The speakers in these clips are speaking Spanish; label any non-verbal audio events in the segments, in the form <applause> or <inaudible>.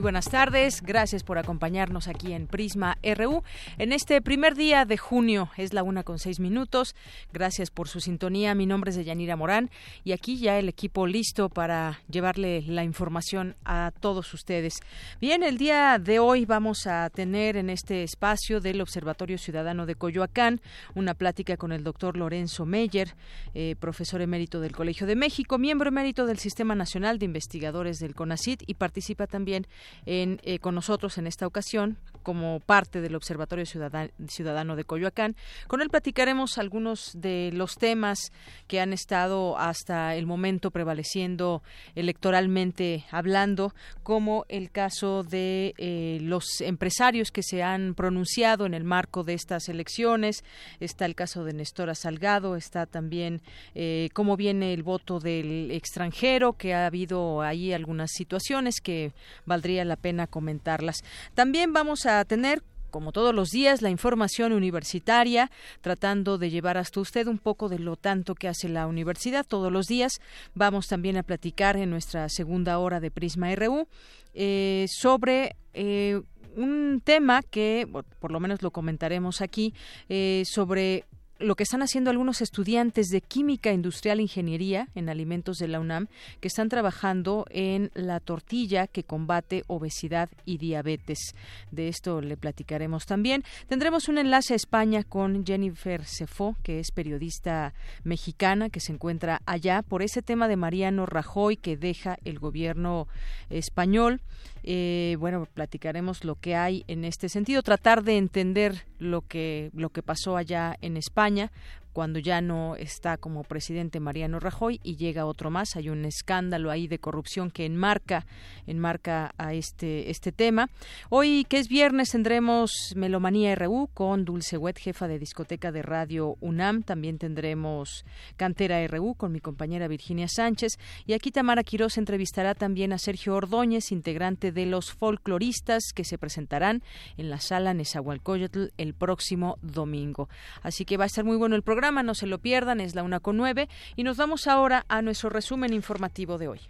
Buenas tardes, gracias por acompañarnos aquí en Prisma RU. En este primer día de junio, es la una con seis minutos. Gracias por su sintonía. Mi nombre es Deyanira Morán y aquí ya el equipo listo para llevarle la información a todos ustedes. Bien, el día de hoy vamos a tener en este espacio del Observatorio Ciudadano de Coyoacán una plática con el doctor Lorenzo Meyer, eh, profesor emérito del Colegio de México, miembro emérito del Sistema Nacional de Investigadores del CONACIT y participa también en, eh, con nosotros en esta ocasión como parte del Observatorio Ciudadano de Coyoacán. Con él platicaremos algunos de los temas que han estado hasta el momento prevaleciendo electoralmente hablando, como el caso de eh, los empresarios que se han pronunciado en el marco de estas elecciones. Está el caso de Nestora Salgado, está también eh, cómo viene el voto del extranjero, que ha habido ahí algunas situaciones que valdría la pena comentarlas. También vamos a tener como todos los días, la información universitaria, tratando de llevar hasta usted un poco de lo tanto que hace la universidad todos los días. Vamos también a platicar en nuestra segunda hora de Prisma RU eh, sobre eh, un tema que, por lo menos lo comentaremos aquí, eh, sobre lo que están haciendo algunos estudiantes de Química Industrial e Ingeniería en Alimentos de la UNAM, que están trabajando en la tortilla que combate obesidad y diabetes. De esto le platicaremos también. Tendremos un enlace a España con Jennifer Cefó, que es periodista mexicana que se encuentra allá por ese tema de Mariano Rajoy que deja el gobierno español. Eh, bueno, platicaremos lo que hay en este sentido, tratar de entender lo que lo que pasó allá en España cuando ya no está como presidente Mariano Rajoy y llega otro más. Hay un escándalo ahí de corrupción que enmarca, enmarca a este, este tema. Hoy, que es viernes, tendremos Melomanía RU con Dulce Wet, jefa de discoteca de Radio UNAM. También tendremos Cantera RU con mi compañera Virginia Sánchez. Y aquí Tamara Quiroz entrevistará también a Sergio Ordóñez, integrante de los folcloristas que se presentarán en la sala Nezahualcóyotl el próximo domingo. Así que va a estar muy bueno el programa no se lo pierdan, es la una con nueve y nos vamos ahora a nuestro resumen informativo de hoy.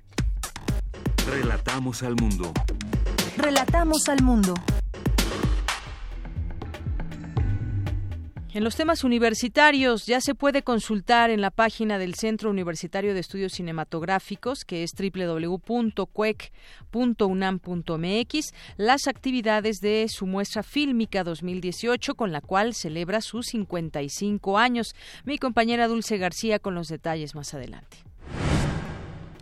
Relatamos al mundo. Relatamos al mundo. En los temas universitarios ya se puede consultar en la página del Centro Universitario de Estudios Cinematográficos, que es www.cuec.unam.mx, las actividades de su muestra fílmica 2018, con la cual celebra sus 55 años. Mi compañera Dulce García con los detalles más adelante.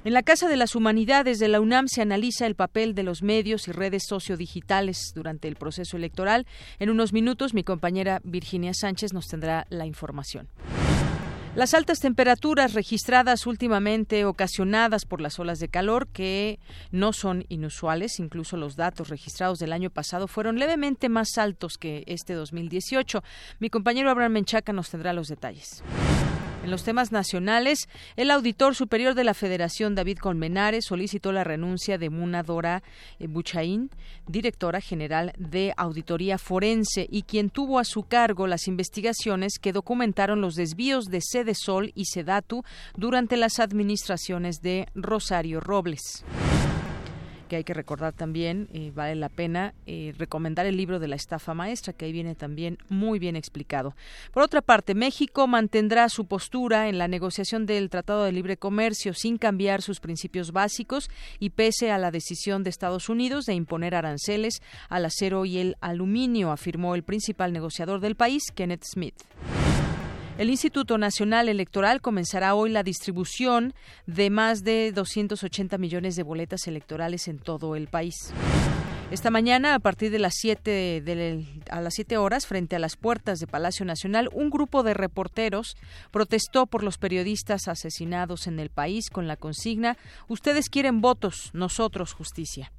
En la Casa de las Humanidades de la UNAM se analiza el papel de los medios y redes sociodigitales durante el proceso electoral. En unos minutos mi compañera Virginia Sánchez nos tendrá la información. Las altas temperaturas registradas últimamente ocasionadas por las olas de calor que no son inusuales, incluso los datos registrados del año pasado fueron levemente más altos que este 2018. Mi compañero Abraham Menchaca nos tendrá los detalles. En los temas nacionales, el auditor superior de la Federación, David Colmenares, solicitó la renuncia de Muna Dora eh, Buchaín, directora general de Auditoría Forense, y quien tuvo a su cargo las investigaciones que documentaron los desvíos de Sede Sol y Sedatu durante las administraciones de Rosario Robles que hay que recordar también, vale la pena eh, recomendar el libro de la estafa maestra, que ahí viene también muy bien explicado. Por otra parte, México mantendrá su postura en la negociación del Tratado de Libre Comercio sin cambiar sus principios básicos y pese a la decisión de Estados Unidos de imponer aranceles al acero y el aluminio, afirmó el principal negociador del país, Kenneth Smith. El Instituto Nacional Electoral comenzará hoy la distribución de más de 280 millones de boletas electorales en todo el país. Esta mañana, a partir de las 7 a las 7 horas, frente a las puertas de Palacio Nacional, un grupo de reporteros protestó por los periodistas asesinados en el país con la consigna Ustedes quieren votos, nosotros justicia.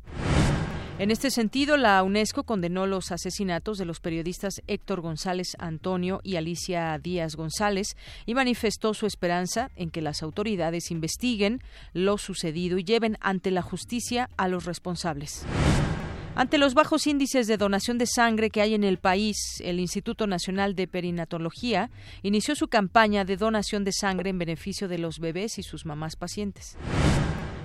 En este sentido, la UNESCO condenó los asesinatos de los periodistas Héctor González Antonio y Alicia Díaz González y manifestó su esperanza en que las autoridades investiguen lo sucedido y lleven ante la justicia a los responsables. Ante los bajos índices de donación de sangre que hay en el país, el Instituto Nacional de Perinatología inició su campaña de donación de sangre en beneficio de los bebés y sus mamás pacientes.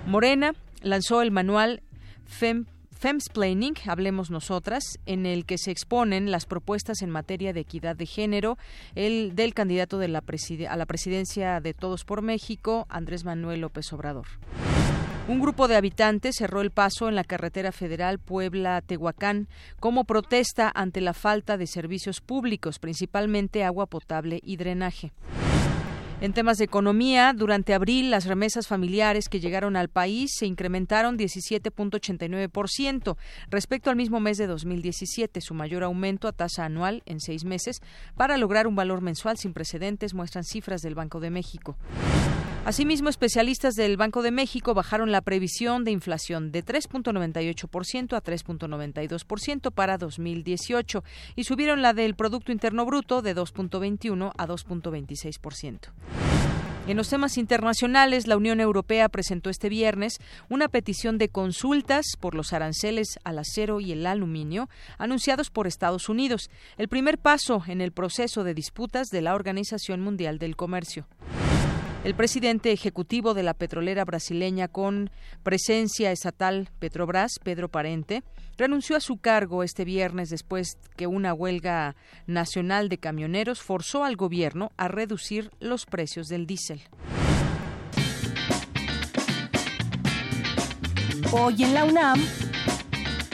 Morena lanzó el manual FEM Femsplaining, Hablemos Nosotras, en el que se exponen las propuestas en materia de equidad de género el, del candidato a la presidencia de Todos por México, Andrés Manuel López Obrador. Un grupo de habitantes cerró el paso en la carretera federal Puebla-Tehuacán como protesta ante la falta de servicios públicos, principalmente agua potable y drenaje. En temas de economía, durante abril las remesas familiares que llegaron al país se incrementaron 17.89% respecto al mismo mes de 2017, su mayor aumento a tasa anual en seis meses, para lograr un valor mensual sin precedentes, muestran cifras del Banco de México. Asimismo, especialistas del Banco de México bajaron la previsión de inflación de 3.98% a 3.92% para 2018 y subieron la del Producto Interno Bruto de 2.21 a 2.26%. En los temas internacionales, la Unión Europea presentó este viernes una petición de consultas por los aranceles al acero y el aluminio anunciados por Estados Unidos, el primer paso en el proceso de disputas de la Organización Mundial del Comercio. El presidente ejecutivo de la petrolera brasileña con presencia estatal Petrobras, Pedro Parente, renunció a su cargo este viernes después que una huelga nacional de camioneros forzó al gobierno a reducir los precios del diésel. Hoy en la UNAM,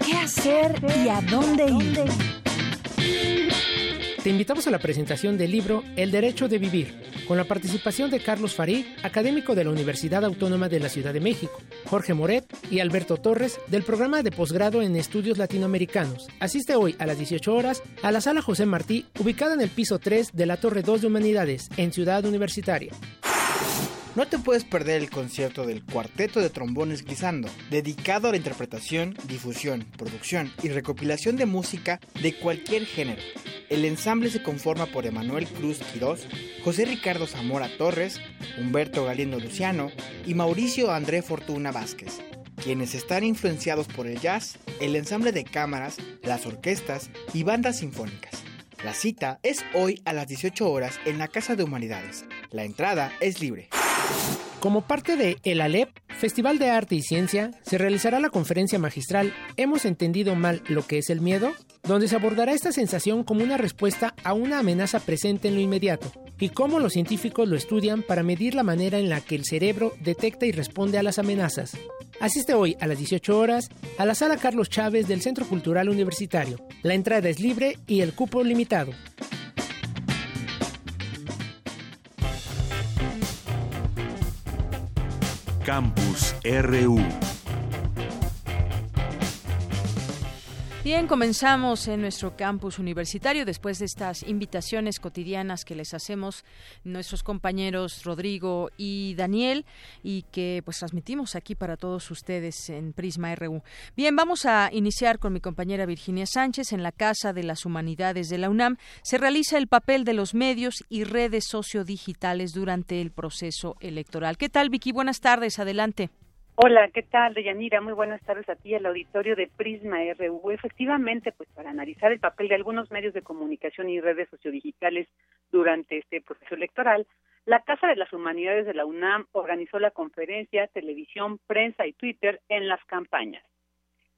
¿qué hacer y a dónde ir? Te invitamos a la presentación del libro El Derecho de Vivir, con la participación de Carlos Farí, académico de la Universidad Autónoma de la Ciudad de México, Jorge Moret y Alberto Torres, del programa de posgrado en estudios latinoamericanos. Asiste hoy a las 18 horas a la sala José Martí, ubicada en el piso 3 de la Torre 2 de Humanidades, en Ciudad Universitaria. No te puedes perder el concierto del Cuarteto de Trombones Glissando, dedicado a la interpretación, difusión, producción y recopilación de música de cualquier género. El ensamble se conforma por Emanuel Cruz Quirós, José Ricardo Zamora Torres, Humberto Galindo Luciano y Mauricio André Fortuna Vázquez, quienes están influenciados por el jazz, el ensamble de cámaras, las orquestas y bandas sinfónicas. La cita es hoy a las 18 horas en la Casa de Humanidades. La entrada es libre. Como parte de El Alep, Festival de Arte y Ciencia, se realizará la conferencia magistral ¿Hemos entendido mal lo que es el miedo? Donde se abordará esta sensación como una respuesta a una amenaza presente en lo inmediato y cómo los científicos lo estudian para medir la manera en la que el cerebro detecta y responde a las amenazas. Asiste hoy a las 18 horas a la sala Carlos Chávez del Centro Cultural Universitario. La entrada es libre y el cupo limitado. Campus RU. Bien, comenzamos en nuestro campus universitario después de estas invitaciones cotidianas que les hacemos nuestros compañeros Rodrigo y Daniel y que pues transmitimos aquí para todos ustedes en Prisma RU. Bien, vamos a iniciar con mi compañera Virginia Sánchez en la Casa de las Humanidades de la UNAM. Se realiza el papel de los medios y redes sociodigitales durante el proceso electoral. ¿Qué tal, Vicky? Buenas tardes, adelante. Hola, ¿qué tal, Deyanira? Muy buenas tardes a ti, al auditorio de Prisma RU. Efectivamente, pues para analizar el papel de algunos medios de comunicación y redes sociodigitales durante este proceso electoral, la Casa de las Humanidades de la UNAM organizó la conferencia Televisión, Prensa y Twitter en las campañas.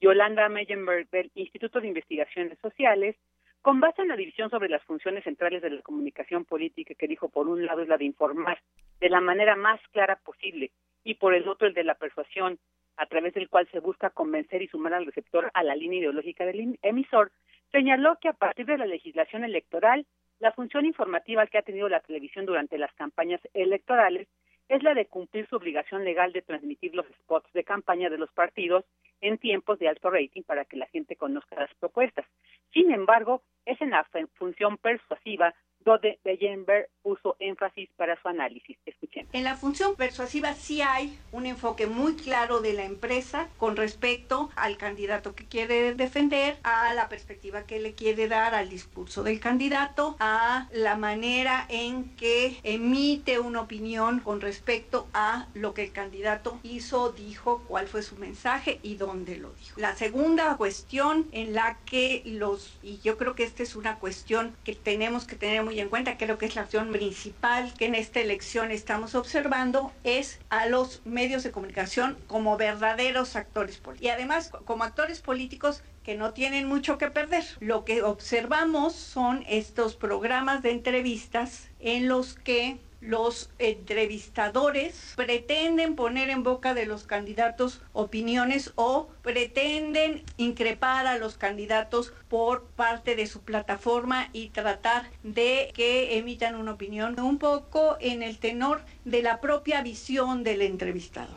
Yolanda Meyenberg del Instituto de Investigaciones Sociales, con base en la división sobre las funciones centrales de la comunicación política, que dijo por un lado es la de informar de la manera más clara posible y por el otro el de la persuasión, a través del cual se busca convencer y sumar al receptor a la línea ideológica del emisor, señaló que a partir de la legislación electoral, la función informativa que ha tenido la televisión durante las campañas electorales es la de cumplir su obligación legal de transmitir los spots de campaña de los partidos en tiempos de alto rating para que la gente conozca las propuestas. Sin embargo, es en la función persuasiva donde Beyenberg puso énfasis para su análisis. Escuchen. En la función persuasiva sí hay un enfoque muy claro de la empresa con respecto al candidato que quiere defender, a la perspectiva que le quiere dar al discurso del candidato, a la manera en que emite una opinión con respecto a lo que el candidato hizo, dijo, cuál fue su mensaje y dónde lo dijo. La segunda cuestión en la que los, y yo creo que esta es una cuestión que tenemos que tener en cuenta, creo que es la acción principal que en esta elección estamos observando, es a los medios de comunicación como verdaderos actores políticos. Y además como actores políticos que no tienen mucho que perder. Lo que observamos son estos programas de entrevistas en los que los entrevistadores pretenden poner en boca de los candidatos opiniones o pretenden increpar a los candidatos por parte de su plataforma y tratar de que emitan una opinión un poco en el tenor de la propia visión del entrevistador.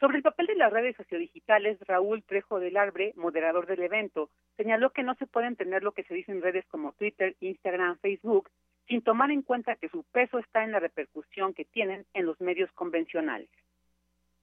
Sobre el papel de las redes sociodigitales, Raúl Trejo del Arbre, moderador del evento, señaló que no se puede entender lo que se dice en redes como Twitter, Instagram, Facebook, sin tomar en cuenta que su peso está en la repercusión que tienen en los medios convencionales.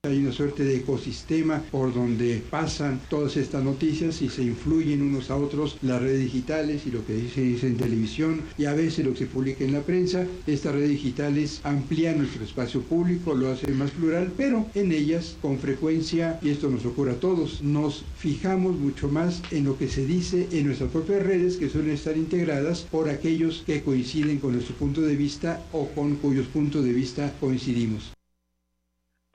Hay una suerte de ecosistema por donde pasan todas estas noticias y se influyen unos a otros las redes digitales y lo que se dice en televisión y a veces lo que se publica en la prensa. Estas redes digitales amplían nuestro espacio público, lo hacen más plural, pero en ellas con frecuencia, y esto nos ocurre a todos, nos fijamos mucho más en lo que se dice en nuestras propias redes que suelen estar integradas por aquellos que coinciden con nuestro punto de vista o con cuyos puntos de vista coincidimos.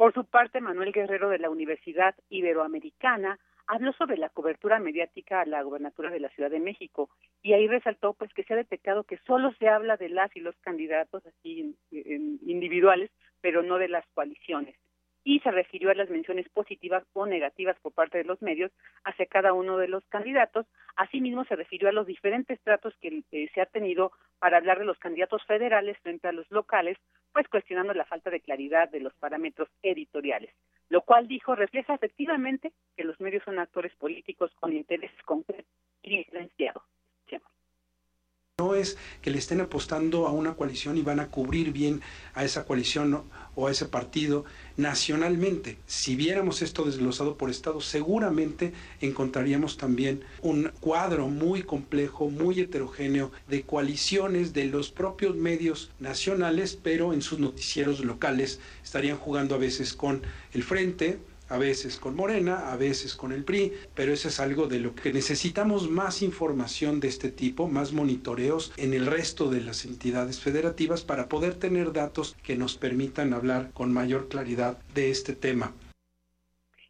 Por su parte, Manuel Guerrero de la Universidad Iberoamericana habló sobre la cobertura mediática a la gobernatura de la Ciudad de México y ahí resaltó pues que se ha detectado que solo se habla de las y los candidatos así individuales, pero no de las coaliciones y se refirió a las menciones positivas o negativas por parte de los medios hacia cada uno de los candidatos. Asimismo, se refirió a los diferentes tratos que eh, se ha tenido para hablar de los candidatos federales frente a los locales, pues cuestionando la falta de claridad de los parámetros editoriales, lo cual dijo refleja efectivamente que los medios son actores políticos con intereses concretos y diferenciados. No es que le estén apostando a una coalición y van a cubrir bien a esa coalición o a ese partido nacionalmente. Si viéramos esto desglosado por estado, seguramente encontraríamos también un cuadro muy complejo, muy heterogéneo de coaliciones de los propios medios nacionales, pero en sus noticieros locales estarían jugando a veces con el frente, a veces con Morena, a veces con el PRI, pero eso es algo de lo que necesitamos más información de este tipo, más monitoreos en el resto de las entidades federativas para poder tener datos que nos permitan hablar con mayor claridad de este tema.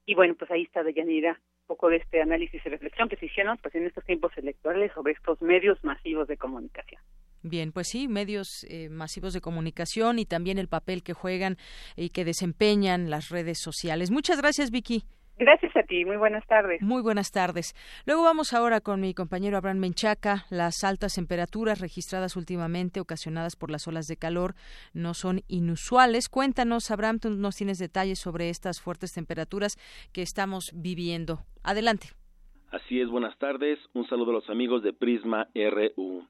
Y bueno, pues ahí está Deyanira poco de este análisis y reflexión que se hicieron pues en estos tiempos electorales sobre estos medios masivos de comunicación. Bien, pues sí, medios eh, masivos de comunicación y también el papel que juegan y que desempeñan las redes sociales. Muchas gracias, Vicky. Gracias a ti, muy buenas tardes. Muy buenas tardes. Luego vamos ahora con mi compañero Abraham Menchaca. Las altas temperaturas registradas últimamente ocasionadas por las olas de calor no son inusuales. Cuéntanos, Abraham, tú nos tienes detalles sobre estas fuertes temperaturas que estamos viviendo. Adelante. Así es, buenas tardes. Un saludo a los amigos de Prisma RU.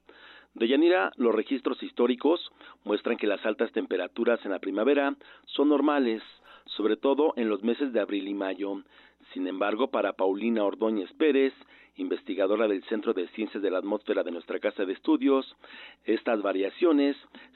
De Yanira, los registros históricos muestran que las altas temperaturas en la primavera son normales, sobre todo en los meses de abril y mayo. Sin embargo, para Paulina Ordóñez Pérez, investigadora del Centro de Ciencias de la Atmósfera de nuestra Casa de Estudios, estas variaciones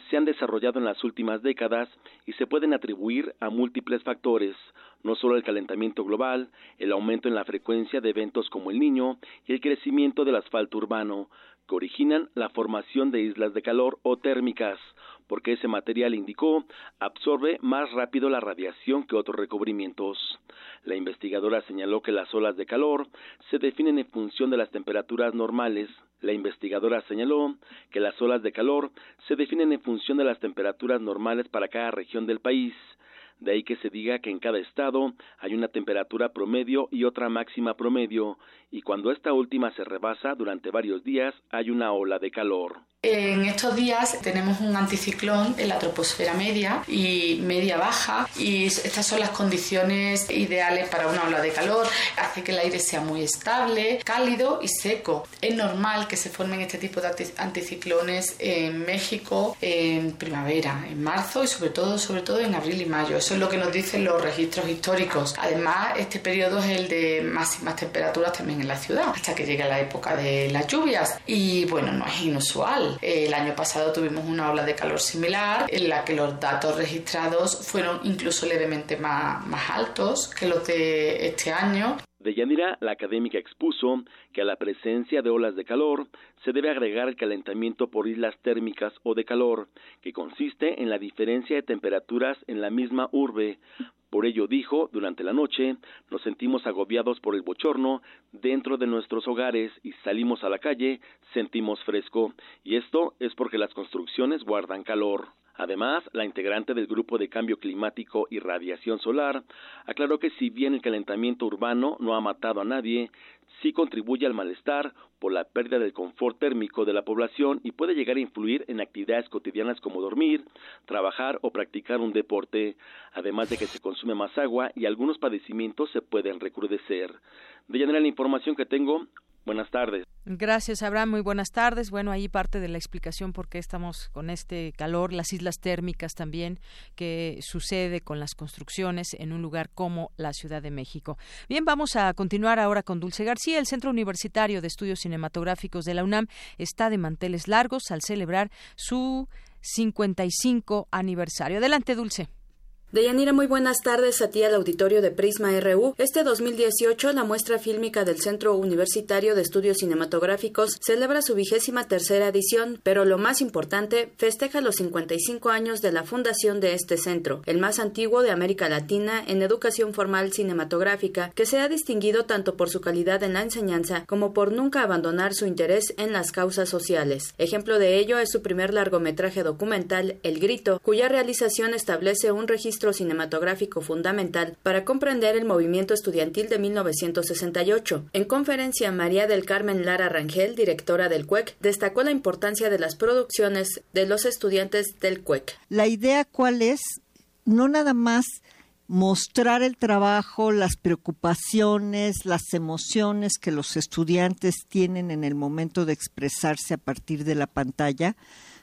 se han desarrollado en las últimas décadas y se pueden atribuir a múltiples factores, no solo el calentamiento global, el aumento en la frecuencia de eventos como el niño y el crecimiento del asfalto urbano, que originan la formación de islas de calor o térmicas, porque ese material, indicó, absorbe más rápido la radiación que otros recubrimientos. La investigadora señaló que las olas de calor se definen en función de las temperaturas normales. La investigadora señaló que las olas de calor se definen en función de las temperaturas normales para cada región del país de ahí que se diga que en cada estado hay una temperatura promedio y otra máxima promedio, y cuando esta última se rebasa durante varios días hay una ola de calor. En estos días tenemos un anticiclón en la troposfera media y media baja y estas son las condiciones ideales para una ola de calor. Hace que el aire sea muy estable, cálido y seco. Es normal que se formen este tipo de anticiclones en México en primavera, en marzo y sobre todo, sobre todo en abril y mayo. Eso es lo que nos dicen los registros históricos. Además, este periodo es el de máximas temperaturas también en la ciudad hasta que llegue la época de las lluvias. Y bueno, no es inusual el año pasado tuvimos una ola de calor similar en la que los datos registrados fueron incluso levemente más, más altos que los de este año. De Yanira, la académica expuso que a la presencia de olas de calor se debe agregar el calentamiento por islas térmicas o de calor, que consiste en la diferencia de temperaturas en la misma urbe, por ello dijo, durante la noche nos sentimos agobiados por el bochorno dentro de nuestros hogares y salimos a la calle, sentimos fresco, y esto es porque las construcciones guardan calor. Además, la integrante del Grupo de Cambio Climático y Radiación Solar aclaró que si bien el calentamiento urbano no ha matado a nadie, sí contribuye al malestar por la pérdida del confort térmico de la población y puede llegar a influir en actividades cotidianas como dormir, trabajar o practicar un deporte, además de que se consume más agua y algunos padecimientos se pueden recrudecer. De general la información que tengo, Buenas tardes. Gracias, Abraham. Muy buenas tardes. Bueno, ahí parte de la explicación por qué estamos con este calor, las islas térmicas también, que sucede con las construcciones en un lugar como la Ciudad de México. Bien, vamos a continuar ahora con Dulce García. El Centro Universitario de Estudios Cinematográficos de la UNAM está de manteles largos al celebrar su 55 aniversario. Adelante, Dulce. Deyanira, muy buenas tardes a ti al auditorio de Prisma RU. Este 2018, la muestra fílmica del Centro Universitario de Estudios Cinematográficos celebra su vigésima tercera edición, pero lo más importante, festeja los 55 años de la fundación de este centro, el más antiguo de América Latina en educación formal cinematográfica, que se ha distinguido tanto por su calidad en la enseñanza como por nunca abandonar su interés en las causas sociales. Ejemplo de ello es su primer largometraje documental, El Grito, cuya realización establece un registro cinematográfico fundamental para comprender el movimiento estudiantil de 1968. En conferencia, María del Carmen Lara Rangel, directora del CUEC, destacó la importancia de las producciones de los estudiantes del CUEC. La idea cuál es, no nada más mostrar el trabajo, las preocupaciones, las emociones que los estudiantes tienen en el momento de expresarse a partir de la pantalla,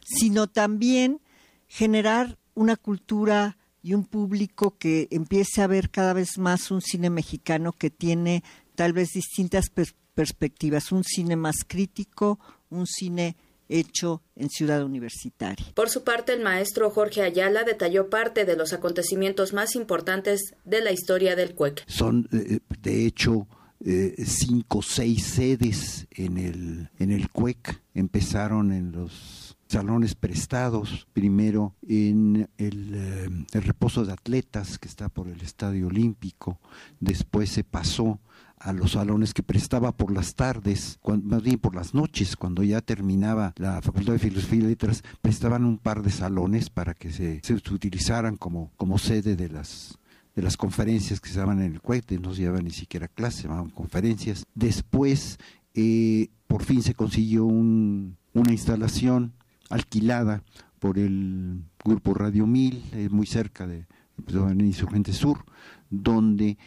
sino también generar una cultura y un público que empiece a ver cada vez más un cine mexicano que tiene tal vez distintas perspectivas, un cine más crítico, un cine hecho en Ciudad Universitaria. Por su parte, el maestro Jorge Ayala detalló parte de los acontecimientos más importantes de la historia del CUEC. Son, eh, de hecho, eh, cinco o seis sedes en el, en el CUEC. Empezaron en los salones prestados, primero en el, eh, el, reposo de atletas que está por el Estadio Olímpico, después se pasó a los salones que prestaba por las tardes, más bien por las noches, cuando ya terminaba la Facultad de Filosofía y Letras, prestaban un par de salones para que se, utilizaran como, como sede de las de las conferencias que se daban en el CUET, no se llevaban ni siquiera clases, se llamaban conferencias. Después, eh, por fin se consiguió un, una instalación alquilada por el grupo Radio 1000, eh, muy cerca de, pues, de Insurgente Sur, donde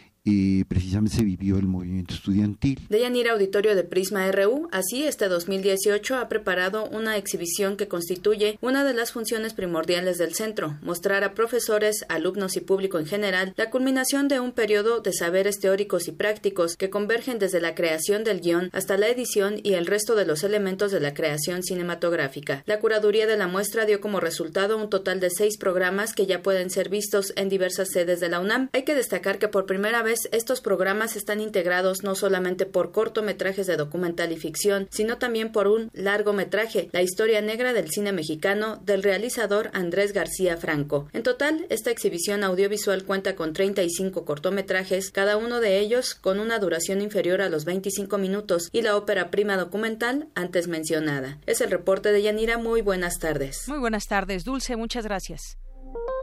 precisamente se vivió el movimiento estudiantil. De Yanira Auditorio de Prisma RU, así este 2018 ha preparado una exhibición que constituye una de las funciones primordiales del centro, mostrar a profesores, alumnos y público en general la culminación de un periodo de saberes teóricos y prácticos que convergen desde la creación del guion hasta la edición y el resto de los elementos de la creación cinematográfica. La curaduría de la muestra dio como resultado un total de seis programas que ya pueden ser vistos en diversas sedes de la UNAM. Hay que destacar que por primera vez estos programas están integrados no solamente por cortometrajes de documental y ficción, sino también por un largometraje, La historia negra del cine mexicano, del realizador Andrés García Franco. En total, esta exhibición audiovisual cuenta con 35 cortometrajes, cada uno de ellos con una duración inferior a los 25 minutos, y la ópera prima documental antes mencionada. Es el reporte de Yanira. Muy buenas tardes. Muy buenas tardes, Dulce. Muchas gracias.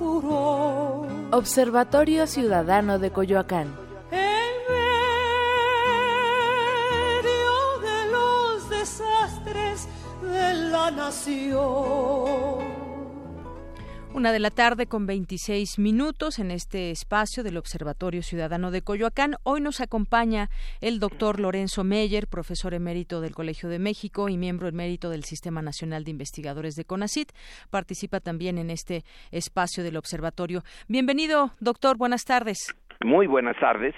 Furor. Observatorio Ciudadano de Coyoacán. En medio de los desastres de la nación. Una de la tarde con 26 minutos en este espacio del Observatorio Ciudadano de Coyoacán. Hoy nos acompaña el doctor Lorenzo Meyer, profesor emérito del Colegio de México y miembro emérito del Sistema Nacional de Investigadores de CONACIT. Participa también en este espacio del Observatorio. Bienvenido, doctor. Buenas tardes. Muy buenas tardes.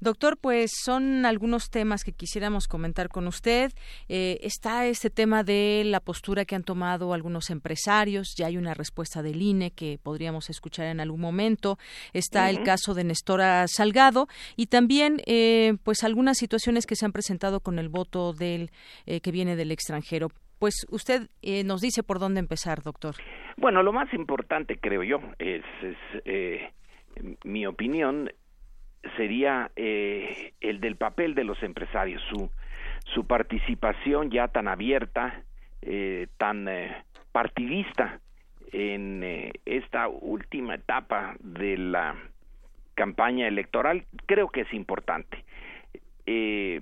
Doctor, pues son algunos temas que quisiéramos comentar con usted. Eh, está este tema de la postura que han tomado algunos empresarios. Ya hay una respuesta del INE que podríamos escuchar en algún momento. Está el caso de Nestora Salgado y también, eh, pues, algunas situaciones que se han presentado con el voto del eh, que viene del extranjero. Pues usted eh, nos dice por dónde empezar, doctor. Bueno, lo más importante, creo yo, es, es, eh, mi opinión sería eh, el del papel de los empresarios, su, participación ya tan abierta, eh, tan eh, partidista en eh, esta última etapa de la campaña electoral, creo que es importante. Eh,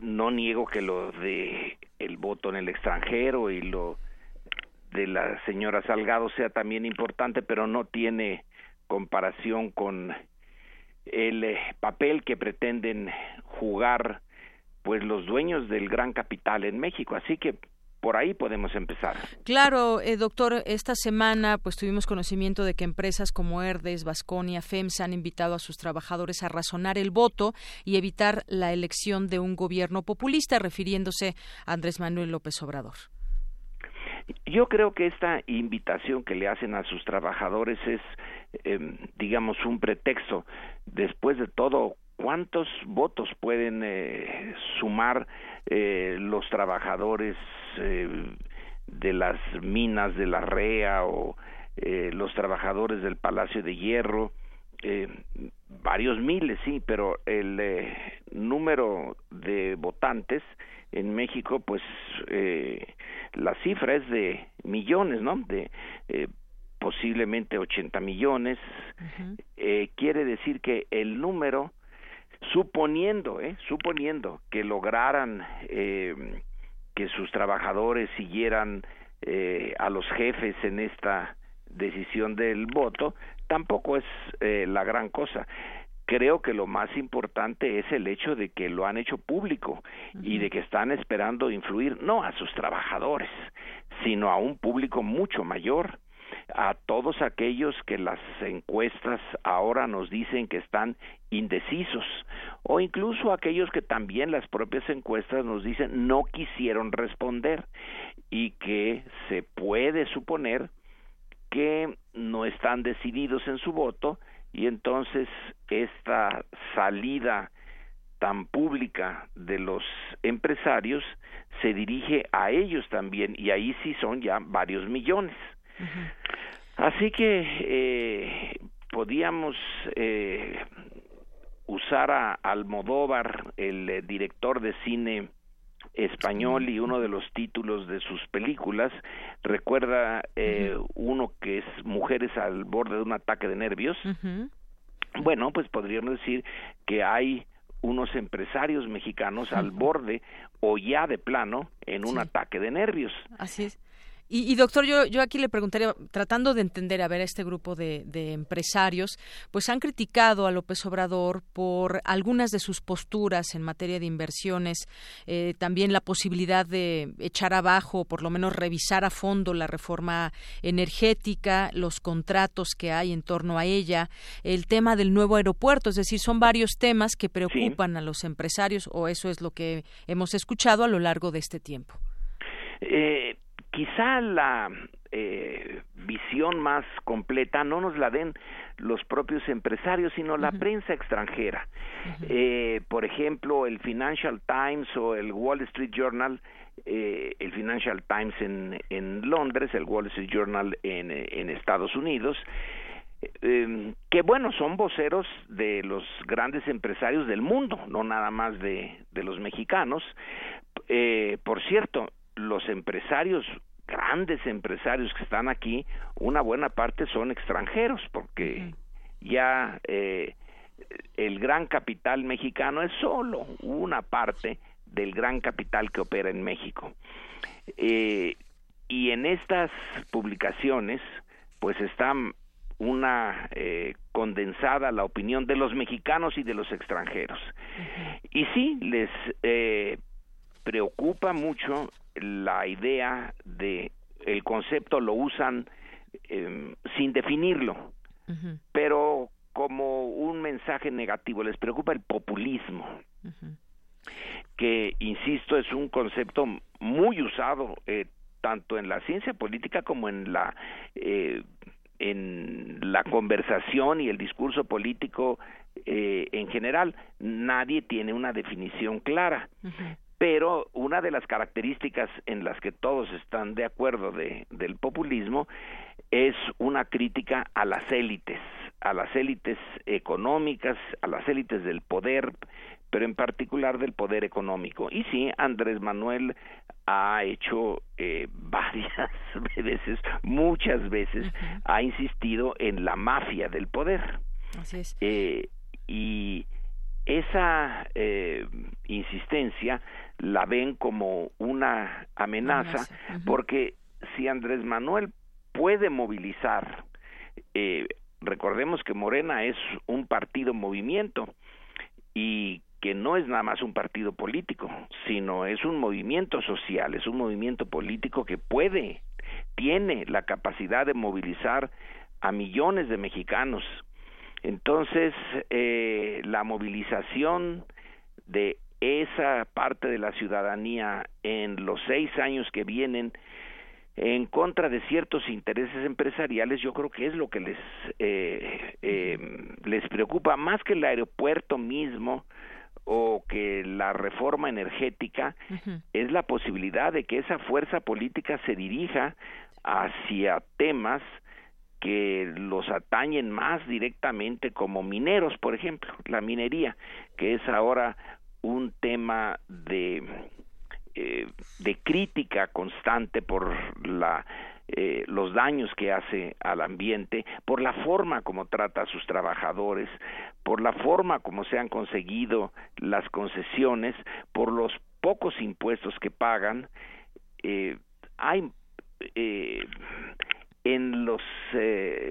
no niego que lo de el voto en el extranjero y lo de la señora Salgado sea también importante, pero no tiene comparación con el eh, papel que pretenden jugar pues los dueños del gran capital en México, así que por ahí podemos empezar. Claro, eh, doctor, esta semana pues tuvimos conocimiento de que empresas como Herdes, Vasconia, FEMSA han invitado a sus trabajadores a razonar el voto y evitar la elección de un gobierno populista, refiriéndose a Andrés Manuel López Obrador. Yo creo que esta invitación que le hacen a sus trabajadores es, eh, digamos, un pretexto. Después de todo, ¿cuántos votos pueden eh, sumar eh, los trabajadores eh, de las minas de la REA o eh, los trabajadores del Palacio de Hierro? Varios miles, sí, pero el número de votantes en México, pues eh, la cifra es de millones, ¿no? De posiblemente 80 millones. Eh, quiere decir que el número, suponiendo, eh, suponiendo que lograran eh, que sus trabajadores siguieran eh, a los jefes en esta decisión del voto, tampoco es eh, la gran cosa. Creo que lo más importante es el hecho de que lo han hecho público y de que están esperando influir no a sus trabajadores, sino a un público mucho mayor, a todos aquellos que las encuestas ahora nos dicen que están indecisos o incluso aquellos que también las propias encuestas nos dicen no quisieron responder y que se puede suponer que no están decididos en su voto y entonces esta salida tan pública de los empresarios se dirige a ellos también y ahí sí son ya varios millones. Así que eh, podíamos eh, usar a Almodóvar, el eh, director de cine español y uno de los títulos de sus películas recuerda eh, uno que es Mujeres al borde de un ataque de nervios. Bueno, pues podríamos decir que hay unos empresarios mexicanos al borde o ya de plano en un ataque de nervios. Así es. Y, y, doctor, yo, yo aquí le preguntaría, tratando de entender, a ver, a este grupo de, de, empresarios, pues han criticado a López Obrador por algunas de sus posturas en materia de inversiones, eh, también la posibilidad de echar abajo, o por lo menos revisar a fondo la reforma energética, los contratos que hay en torno a ella, el tema del nuevo aeropuerto, es decir, son varios temas que preocupan sí. a los empresarios, o eso es lo que hemos escuchado a lo largo de este tiempo. Eh quizá la eh, visión más completa no nos la den los propios empresarios, sino la prensa extranjera. eh, por ejemplo, el Financial Times o el Wall Street Journal, eh, el Financial Times en, en Londres, el Wall Street Journal en, en Estados Unidos, eh, que bueno, son voceros de los grandes empresarios del mundo, no nada más de, de los mexicanos. Eh, por cierto, empresarios grandes empresarios que están aquí, una buena parte son extranjeros, porque ya eh, el gran capital mexicano es solo una parte del gran capital que opera en México. Eh, y en estas publicaciones, pues está una eh, condensada la opinión de los mexicanos y de los extranjeros. Y sí, les eh, preocupa mucho la idea de el concepto lo usan eh, sin definirlo, pero como un mensaje negativo. Les preocupa el populismo, que, insisto, es un concepto muy usado eh, tanto en la ciencia política como en la eh, en la conversación y el discurso político eh, en general. Nadie tiene una definición clara pero una de las características en las que todos están de acuerdo de, del populismo es una crítica a las élites, a las élites económicas, a las élites del poder, pero en particular del poder económico. Y sí, Andrés Manuel ha hecho eh, <laughs> varias veces, muchas veces, ha insistido en la mafia del poder. Así es. Eh, y esa eh, insistencia la ven como una amenaza, porque si Andrés Manuel puede movilizar, eh, recordemos que Morena es un partido movimiento y que no es nada más un partido político, sino es un movimiento social, es un movimiento político que puede, tiene la capacidad de movilizar a millones de mexicanos. Entonces, eh, la movilización de esa parte de la ciudadanía en los seis años que vienen en contra de ciertos intereses empresariales, yo creo que es lo que les eh, eh, les preocupa más que el aeropuerto mismo o que la reforma energética es la posibilidad de que esa fuerza política se dirija hacia temas que los atañen más directamente como mineros, por ejemplo, la minería, que es ahora un tema de, eh, de crítica constante por la eh, los daños que hace al ambiente, por la forma como trata a sus trabajadores, por la forma como se han conseguido las concesiones, por los pocos impuestos que pagan. Eh, hay eh, en los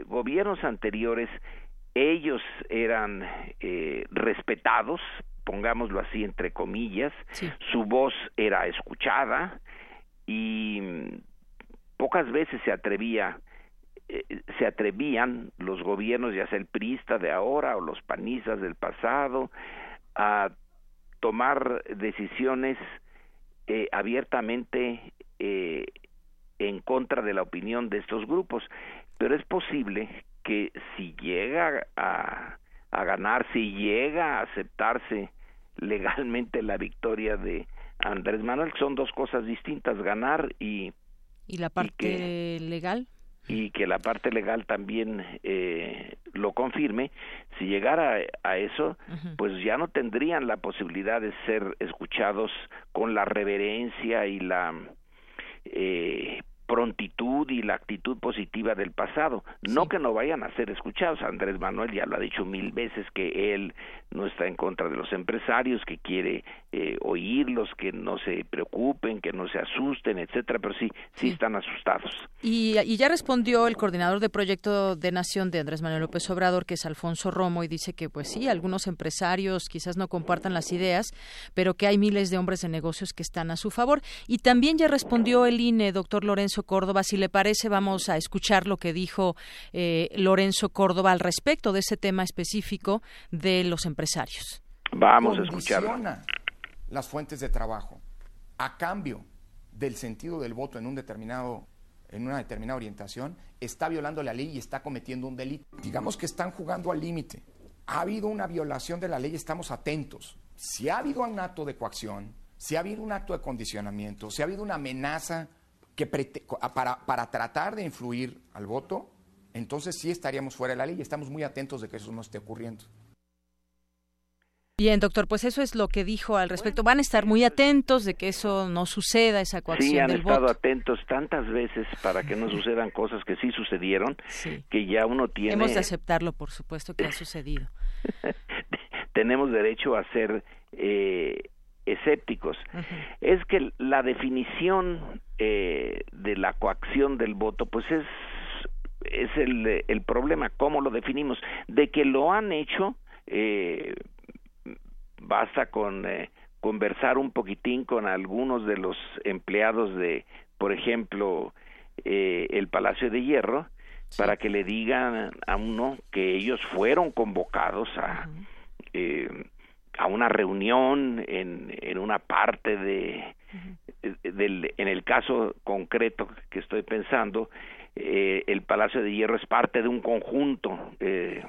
gobiernos anteriores ellos eran eh, respetados pongámoslo así entre comillas, su voz era escuchada y pocas veces se atrevía eh, se atrevían los gobiernos, ya sea el priista de ahora o los panistas del pasado, a tomar decisiones eh, abiertamente eh, en contra de la opinión de estos grupos. Pero es posible que si llega a, a ganar, si llega a aceptarse legalmente la victoria de Andrés Manuel, son dos cosas distintas, ganar y... ¿Y la parte legal? Y que la parte legal también eh, lo confirme, si llegara a eso, pues ya no tendrían la posibilidad de ser escuchados con la reverencia y la eh, prontitud y la actitud positiva del pasado. No que no vayan a ser escuchados. Andrés Manuel ya lo ha dicho mil veces que él no está en contra de los empresarios, que quiere eh, oírlos, que no se preocupen, que no se asusten, etcétera, pero sí, sí, están asustados. Y, y, ya respondió el coordinador de proyecto de Nación de Andrés Manuel López Obrador, que es Alfonso Romo, y dice que pues sí, algunos empresarios quizás no compartan las ideas, pero que hay miles de hombres de negocios que están a su favor. Y también ya respondió el INE, doctor Lorenzo Córdoba. Si le parece, vamos a escuchar lo que dijo eh, Lorenzo Córdoba al respecto de ese tema específico de los empresarios. Vamos a escuchar. Las fuentes de trabajo a cambio del sentido del voto en un determinado en una determinada orientación, está violando la ley y está cometiendo un delito. Digamos que están jugando al límite. Ha habido una violación de la ley, estamos atentos. Si ha habido un acto de coacción, si ha habido un acto de condicionamiento, si ha habido una amenaza que para, para tratar de influir al voto, entonces sí estaríamos fuera de la ley y estamos muy atentos de que eso no esté ocurriendo. Bien, doctor, pues eso es lo que dijo al respecto. Van a estar muy atentos de que eso no suceda, esa coacción Sí, han del estado voto. atentos tantas veces para que no sucedan cosas que sí sucedieron, que ya uno tiene... Hemos de aceptarlo, por supuesto, que ha sucedido. <laughs> tenemos derecho a ser eh, escépticos. Es que la definición eh, de la coacción del voto, pues es es el, el problema, cómo lo definimos. De que lo han hecho, eh, basta con eh, conversar un poquitín con algunos de los empleados de, por ejemplo, eh, el Palacio de Hierro, para que le digan a uno que ellos fueron convocados a, eh, a una reunión en, en una parte de, del, en el caso concreto que estoy pensando, eh, el Palacio de Hierro es parte de un conjunto, eh,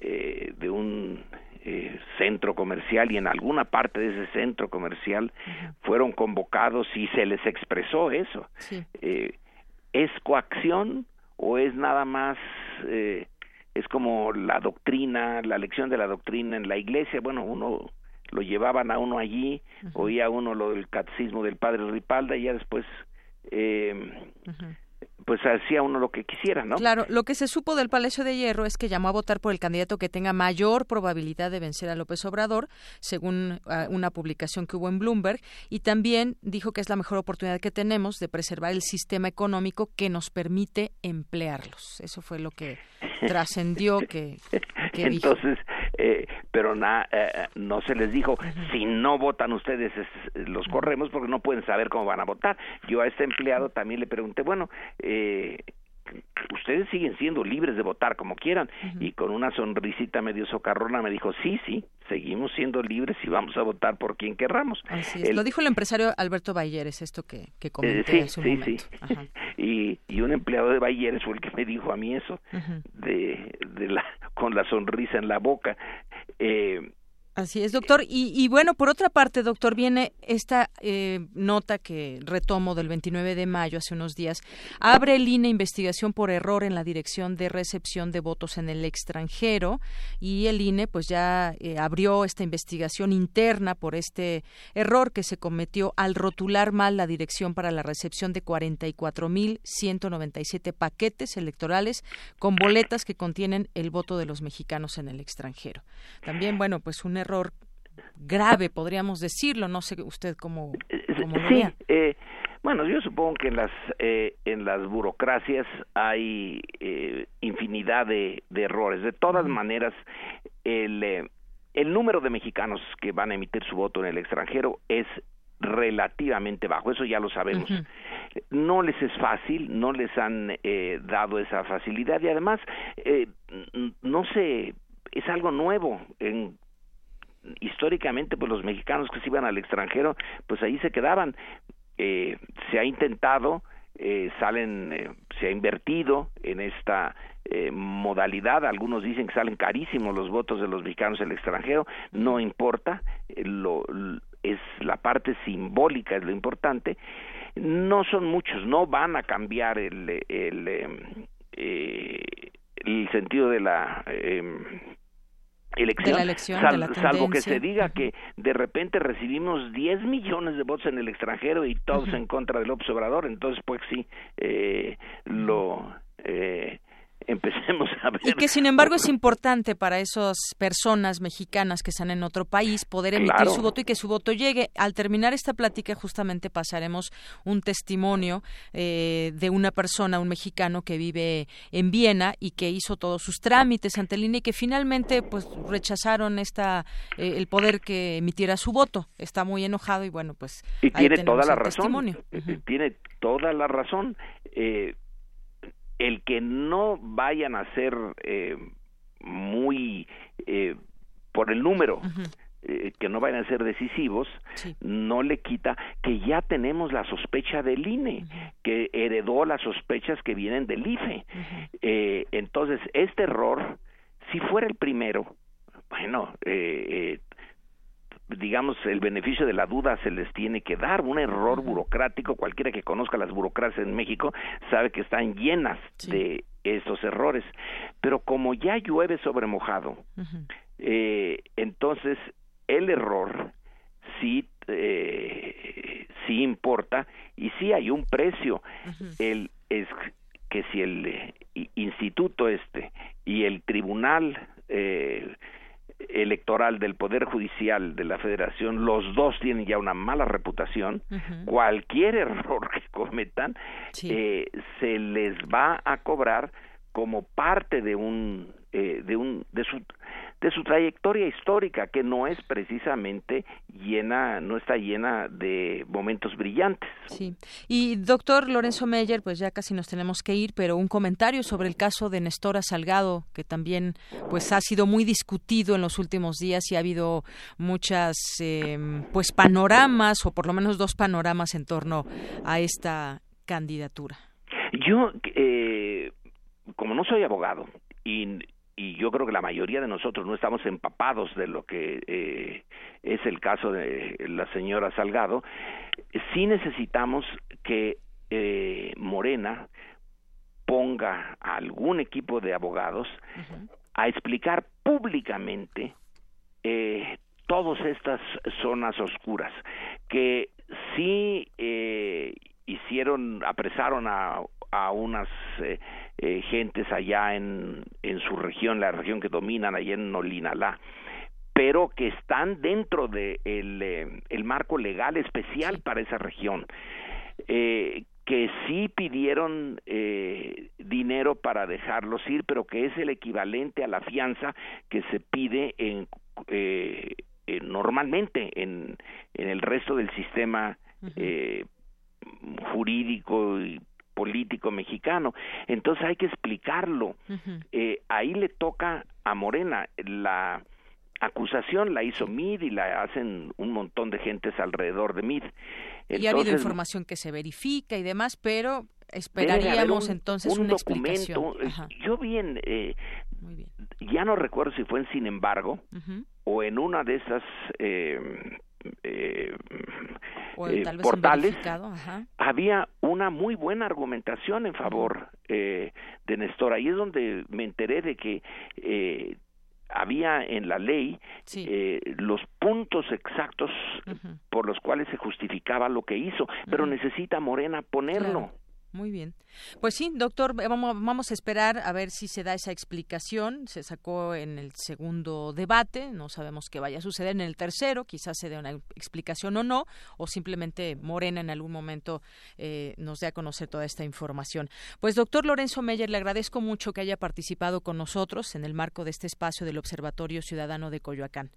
eh, de un eh, centro comercial y en alguna parte de ese centro comercial fueron convocados y se les expresó eso. Eh, ¿Es coacción o es nada más, eh, es como la doctrina, la lección de la doctrina en la iglesia? Bueno, uno lo llevaban a uno allí, oía uno lo del catecismo del padre Ripalda y ya después eh, pues hacía uno lo que quisiera, ¿no? Claro, lo que se supo del Palacio de Hierro es que llamó a votar por el candidato que tenga mayor probabilidad de vencer a López Obrador, según ah, una publicación que hubo en Bloomberg, y también dijo que es la mejor oportunidad que tenemos de preservar el sistema económico que nos permite emplearlos. Eso fue lo que trascendió que, que dijo. <laughs> Eh, pero na- eh, no se les dijo, si no votan ustedes, es- los corremos porque no pueden saber cómo van a votar. Yo a este empleado también le pregunté, bueno, eh, ustedes siguen siendo libres de votar como quieran. Y con una sonrisita medio socarrona me dijo, sí, sí, seguimos siendo libres y vamos a votar por quien querramos. Así es. El- Lo dijo el empresario Alberto Balleres, esto que, que eh, comenté sí, hace un sí, momento. sí. <laughs> Y, y un empleado de Bayeres fue el que me dijo a mí eso, de, de la, con la sonrisa en la boca. Eh, Así es, doctor. Y, y bueno, por otra parte, doctor, viene esta eh, nota que retomo del 29 de mayo, hace unos días. Abre el INE investigación por error en la dirección de recepción de votos en el extranjero y el INE pues ya eh, abrió esta investigación interna por este error que se cometió al rotular mal la dirección para la recepción de 44.197 paquetes electorales con boletas que contienen el voto de los mexicanos en el extranjero. También, bueno, pues un error grave, podríamos decirlo. No sé usted cómo, cómo lo sí, vea. eh, bueno, yo supongo que en las eh, en las burocracias hay eh, infinidad de, de errores. De todas maneras, el eh, el número de mexicanos que van a emitir su voto en el extranjero es relativamente bajo, eso ya lo sabemos. No les es fácil, no les han eh, dado esa facilidad y además eh, no se es algo nuevo en históricamente pues los mexicanos que se iban al extranjero pues ahí se quedaban. Eh, se ha intentado eh, salen eh, se ha invertido en esta eh, modalidad. Algunos dicen que salen carísimos los votos de los mexicanos en el extranjero. No importa eh, lo es la parte simbólica es lo importante. No son muchos no van a cambiar el el, em, eh, el sentido de la em, elección, De la elección, sal- de la salvo que se diga que de repente recibimos 10 millones de votos en el extranjero y todos en contra de López Obrador, entonces pues sí, eh, lo eh, empecemos a ver. Y que sin embargo es importante para esas personas mexicanas que están en otro país poder emitir Claro. su voto y que su voto llegue. Al terminar esta plática justamente pasaremos un testimonio eh, de una persona, un mexicano que vive en Viena y que hizo todos sus trámites ante el INE y que finalmente pues rechazaron esta eh, el poder que emitiera su voto. Está muy enojado y bueno pues y ahí tiene toda la razón testimonio. Eh, tiene toda la razón eh, el que no vayan a ser eh, muy eh, por el número eh, que no vayan a ser decisivos, no le quita que ya tenemos la sospecha del INE, que heredó las sospechas que vienen del IFE. Eh, entonces, este error, si fuera el primero, bueno, eh, digamos, el beneficio de la duda se les tiene que dar. Un error burocrático, cualquiera que conozca las burocracias en México sabe que están llenas de estos errores. Pero como ya llueve sobre mojado, eh, entonces el error sí eh, sí importa y sí hay un precio. El es que si el eh, instituto este y el tribunal eh, electoral del Poder Judicial de la Federación, los dos tienen ya una mala reputación, cualquier error que cometan eh, se les va a cobrar como parte de un eh, de un de su de su trayectoria histórica que no es precisamente llena no está llena de momentos brillantes. Sí. Y doctor Lorenzo Meyer pues ya casi nos tenemos que ir pero un comentario sobre el caso de Nestora Salgado que también pues ha sido muy discutido en los últimos días y ha habido muchas em, pues panoramas o por lo menos dos panoramas en torno a esta candidatura. Yo eh, como no soy abogado y, y yo creo que la mayoría de nosotros no estamos empapados de lo que eh, es el caso de la señora Salgado, sí necesitamos que eh, Morena ponga a algún equipo de abogados a explicar públicamente eh, todas estas zonas oscuras que sí eh, hicieron apresaron a, a unas eh, eh, gentes allá en, en su región, la región que dominan allá en Nolinalá, pero que están dentro de el, eh, el marco legal especial para esa región, eh, que sí pidieron dinero para dejarlos ir, pero que es el equivalente a la fianza que se pide en, normalmente en, en el resto del sistema jurídico y político mexicano. Entonces hay que explicarlo. eh, ahí le toca a Morena. La acusación la hizo MID y la hacen un montón de gentes alrededor de MID. y ha habido información que se verifica y demás, pero esperaríamos un, entonces un una documento. explicación. Yo bien, eh, ya no recuerdo si fue en Sin embargo o en una de esas eh, eh, O eh, tal vez en portales ajá. había una muy buena argumentación en favor eh, de Néstor. Ahí es donde me enteré de que eh, había en la ley eh, los puntos exactos por los cuales se justificaba lo que hizo, pero necesita Morena ponerlo. Claro. Muy bien. Pues sí, doctor, vamos, vamos a esperar a ver si se da esa explicación. Se sacó en el segundo debate, no sabemos qué vaya a suceder en el tercero, quizás se dé una explicación o no, o simplemente Morena en algún momento eh, nos dé a conocer toda esta información. Pues doctor Lorenzo Meyer, le agradezco mucho que haya participado con nosotros en el marco de este espacio del Observatorio Ciudadano de Coyoacán.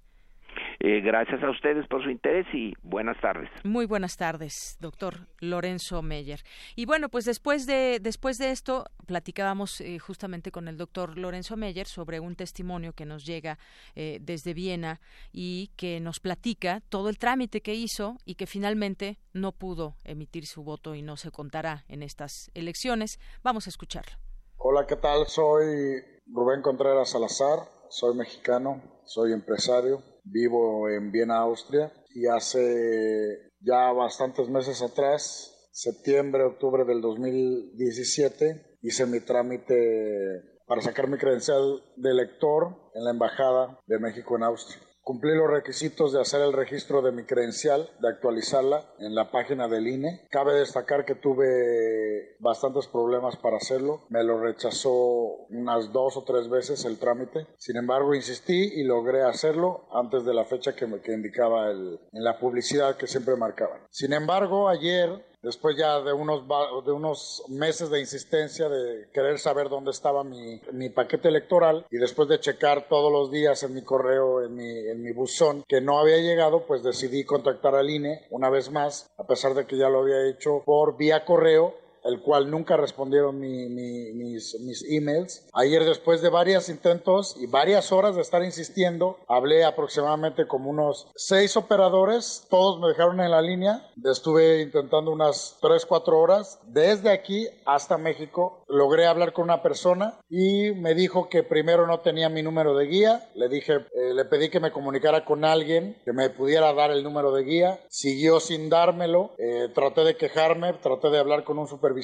Eh, gracias a ustedes por su interés y buenas tardes. Muy buenas tardes, doctor Lorenzo Meyer. Y bueno, pues después de después de esto platicábamos eh, justamente con el doctor Lorenzo Meyer sobre un testimonio que nos llega eh, desde Viena y que nos platica todo el trámite que hizo y que finalmente no pudo emitir su voto y no se contará en estas elecciones. Vamos a escucharlo. Hola, ¿qué tal? Soy Rubén Contreras Salazar, soy mexicano, soy empresario, vivo en Viena, Austria, y hace ya bastantes meses atrás, septiembre, octubre del 2017, hice mi trámite para sacar mi credencial de elector en la Embajada de México en Austria. Cumplí los requisitos de hacer el registro de mi credencial, de actualizarla en la página del INE. Cabe destacar que tuve bastantes problemas para hacerlo. Me lo rechazó unas dos o tres veces el trámite. Sin embargo, insistí y logré hacerlo antes de la fecha que, me, indicaba el, en la publicidad que siempre marcaban. Sin embargo, ayer después ya de unos, de unos meses de insistencia de querer saber dónde estaba mi, paquete electoral y después de checar todos los días en mi correo, en mi, en mi buzón, que no había llegado, pues decidí contactar al INE una vez más, a pesar de que ya lo había hecho por vía correo el cual nunca respondieron mis, mis emails. Ayer, después de varios intentos y varias horas de estar insistiendo, hablé aproximadamente como unos seis operadores, todos me dejaron en la línea. Estuve intentando unas 3, 4 horas. Desde aquí hasta México logré hablar con una persona y me dijo que primero no tenía mi número de guía. Le dije, eh, le pedí que me comunicara con alguien que me pudiera dar el número de guía. Siguió sin dármelo. Eh, traté de quejarme, traté de hablar con un supervisor.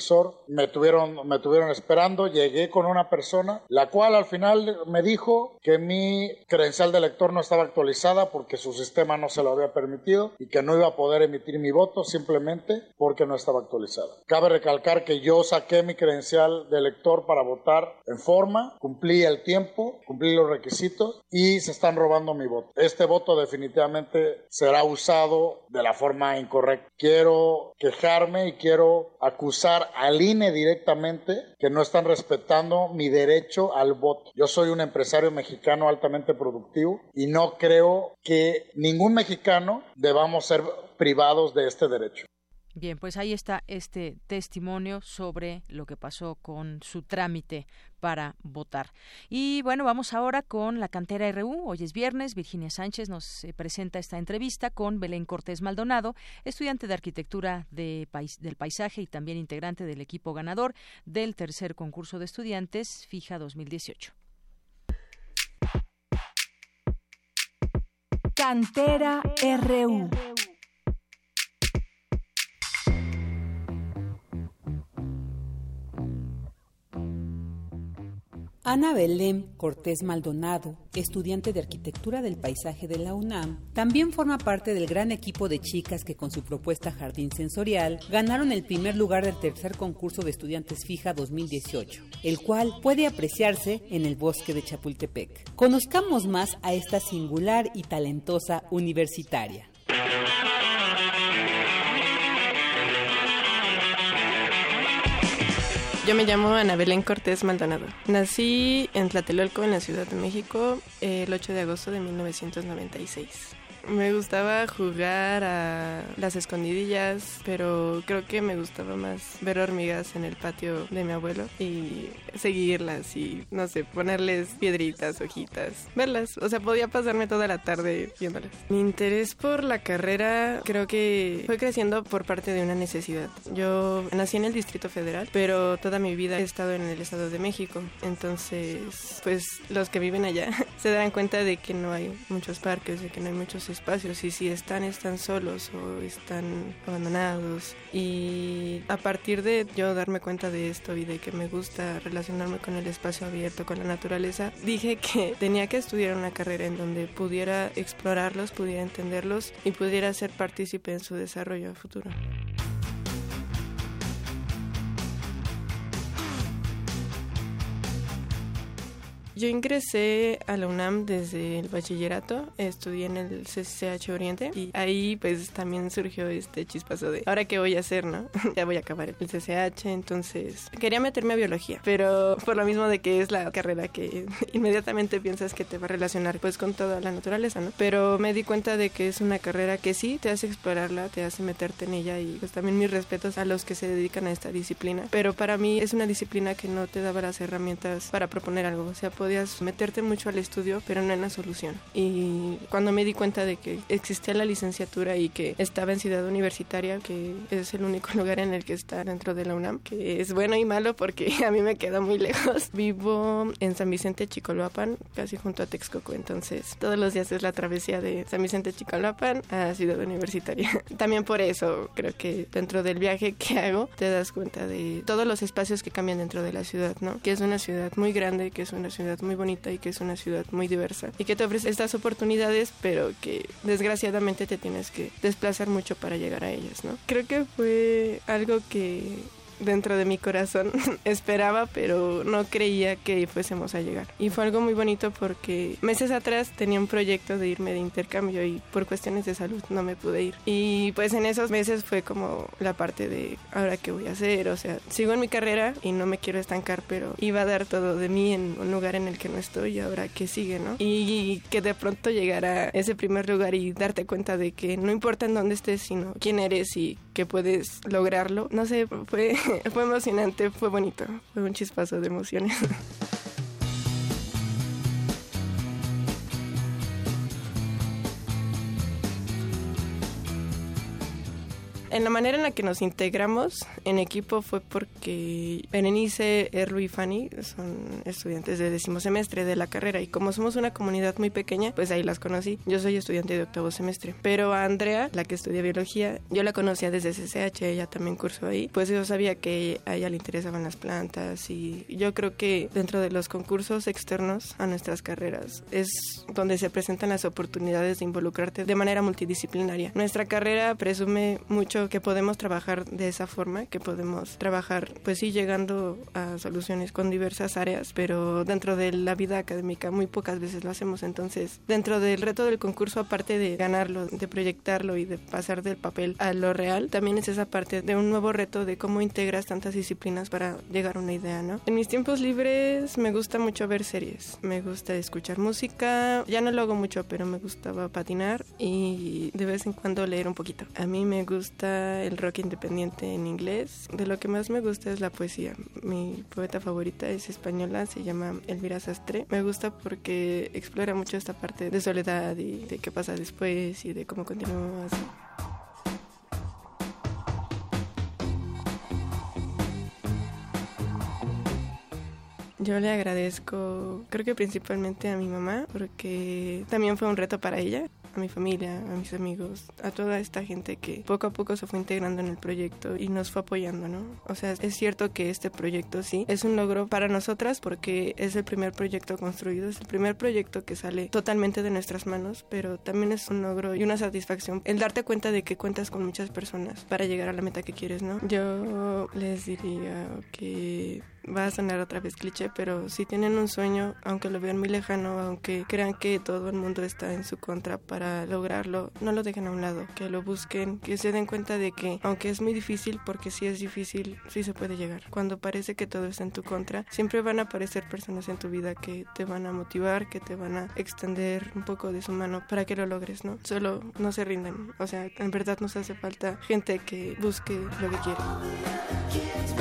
Me tuvieron, me tuvieron esperando. Llegué con una persona, la cual al final me dijo que mi credencial de lector no estaba actualizada porque su sistema no se lo había permitido y que no iba a poder emitir mi voto simplemente porque no estaba actualizada. Cabe recalcar que yo saqué mi credencial de lector para votar en forma, cumplí el tiempo, cumplí los requisitos y se están robando mi voto. Este voto definitivamente será usado de la forma incorrecta. Quiero quejarme y quiero acusar al INE directamente que no están respetando mi derecho al voto. Yo soy un empresario mexicano altamente productivo y no creo que ningún mexicano debamos ser privados de este derecho. Bien, pues ahí está este testimonio sobre lo que pasó con su trámite para votar. Y bueno, vamos ahora con la cantera RU. Hoy es viernes. Virginia Sánchez nos eh, presenta esta entrevista con Belén Cortés Maldonado, estudiante de arquitectura de del paisaje y también integrante del equipo ganador del tercer concurso de estudiantes FIJA 2018. Cantera RU. Ana Belén Cortés Maldonado, estudiante de Arquitectura del Paisaje de la UNAM, también forma parte del gran equipo de chicas que con su propuesta Jardín Sensorial ganaron el primer lugar del tercer concurso de estudiantes fija 2018, el cual puede apreciarse en el bosque de Chapultepec. Conozcamos más a esta singular y talentosa universitaria. Yo me llamo Ana Belén Cortés Maldonado. Nací en Tlatelolco, en la Ciudad de México, el 8 de agosto de 1996. Me gustaba jugar a las escondidillas, pero creo que me gustaba más ver hormigas en el patio de mi abuelo y seguirlas y, no sé, ponerles piedritas, hojitas, verlas. O sea, podía pasarme toda la tarde viéndolas. Mi interés por la carrera creo que fue creciendo por parte de una necesidad. Yo nací en el Distrito Federal, pero toda mi vida he estado en el Estado de México. Entonces, pues los que viven allá <laughs> se dan cuenta de que no hay muchos parques, de que no hay muchos espacios y si están, están solos o están abandonados. Y a partir de yo darme cuenta de esto y de que me gusta relacionarme con el espacio abierto, con la naturaleza, dije que <laughs> tenía que estudiar una carrera en donde pudiera explorarlos, pudiera entenderlos y pudiera ser partícipe en su desarrollo a futuro. Yo ingresé a la UNAM desde el bachillerato, estudié en el CCH Oriente y ahí pues también surgió este chispazo de ahora qué voy a hacer, ¿no? <laughs> ya voy a acabar el CCH, entonces quería meterme a biología, pero por lo mismo de que es la carrera que <laughs> inmediatamente piensas que te va a relacionar pues con toda la naturaleza, ¿no? Pero me di cuenta de que es una carrera que sí te hace explorarla, te hace meterte en ella y pues también mis respetos a los que se dedican a esta disciplina, pero para mí es una disciplina que no te daba las herramientas para proponer algo, o sea, podías meterte mucho al estudio, pero no en la solución. Y cuando me di cuenta de que existía la licenciatura y que estaba en Ciudad Universitaria, que es el único <laughs> lugar en el que está dentro de la UNAM, que es bueno y malo porque <laughs> a mí me queda muy lejos. Vivo en San Vicente Chicoloapan, casi junto a Texcoco, entonces todos los días es la travesía de San Vicente Chicoloapan a Ciudad Universitaria. <laughs> También por eso creo que dentro del viaje que hago te das cuenta de todos los espacios que cambian dentro de la ciudad, ¿no? Que es una ciudad muy grande, que es una ciudad muy bonita y que es una ciudad muy diversa y que te ofrece estas oportunidades, pero que desgraciadamente te tienes que desplazar mucho para llegar a ellas, ¿no? Creo que fue algo que dentro de mi corazón <laughs> esperaba, pero no creía que fuésemos a llegar. Y fue algo muy bonito porque meses atrás tenía un proyecto de irme de intercambio y por cuestiones de salud no me pude ir. Y pues en esos meses fue como la parte de ahora qué voy a hacer, o sea, sigo en mi carrera y no me quiero estancar, pero iba a dar todo de mí en un lugar en el que no estoy y ahora qué sigue, ¿no? Y que de pronto llegara ese primer lugar y darte cuenta de que no importa en dónde estés, sino quién eres y que puedes lograrlo. No sé, fue <laughs> fue emocionante, fue bonito, fue un chispazo de emociones. <laughs> En la manera en la que nos integramos en equipo fue porque Berenice, Erlu y Fanny son estudiantes de décimo semestre de la carrera y como somos una comunidad muy pequeña, pues ahí las conocí. Yo soy estudiante de octavo semestre, pero a Andrea, la que estudia biología, yo la conocía desde CCH, ella también cursó ahí, pues yo sabía que a ella le interesaban las plantas y yo creo que dentro de los concursos externos a nuestras carreras es donde se presentan las oportunidades de involucrarte de manera multidisciplinaria. Nuestra carrera presume mucho que podemos trabajar de esa forma, que podemos trabajar, pues sí, llegando a soluciones con diversas áreas, pero dentro de la vida académica muy pocas veces lo hacemos. Entonces, dentro del reto del concurso, aparte de ganarlo, de proyectarlo y de pasar del papel a lo real, también es esa parte de un nuevo reto de cómo integras tantas disciplinas para llegar a una idea, ¿no? En mis tiempos libres me gusta mucho ver series, me gusta escuchar música, ya no lo hago mucho, pero me gustaba patinar y de vez en cuando leer un poquito. A mí me gusta el rock independiente en inglés. De lo que más me gusta es la poesía. Mi poeta favorita es española, se llama Elvira Sastre. Me gusta porque explora mucho esta parte de soledad y de qué pasa después y de cómo continuamos. Yo le agradezco, creo que principalmente a mi mamá, porque también fue un reto para ella a mi familia, a mis amigos, a toda esta gente que poco a poco se fue integrando en el proyecto y nos fue apoyando, ¿no? O sea, es cierto que este proyecto sí es un logro para nosotras porque es el primer proyecto construido, es el primer proyecto que sale totalmente de nuestras manos, pero también es un logro y una satisfacción el darte cuenta de que cuentas con muchas personas para llegar a la meta que quieres, ¿no? Yo les diría que va a sonar otra vez cliché, pero si tienen un sueño, aunque lo vean muy lejano, aunque crean que todo el mundo está en su contra para lograrlo, no lo dejen a un lado, que lo busquen, que se den cuenta de que aunque es muy difícil, porque si es difícil, sí se puede llegar. Cuando parece que todo está en tu contra, siempre van a aparecer personas en tu vida que te van a motivar, que te van a extender un poco de su mano para que lo logres, ¿no? Solo no se rindan. O sea, en verdad nos hace falta gente que busque lo que quiere.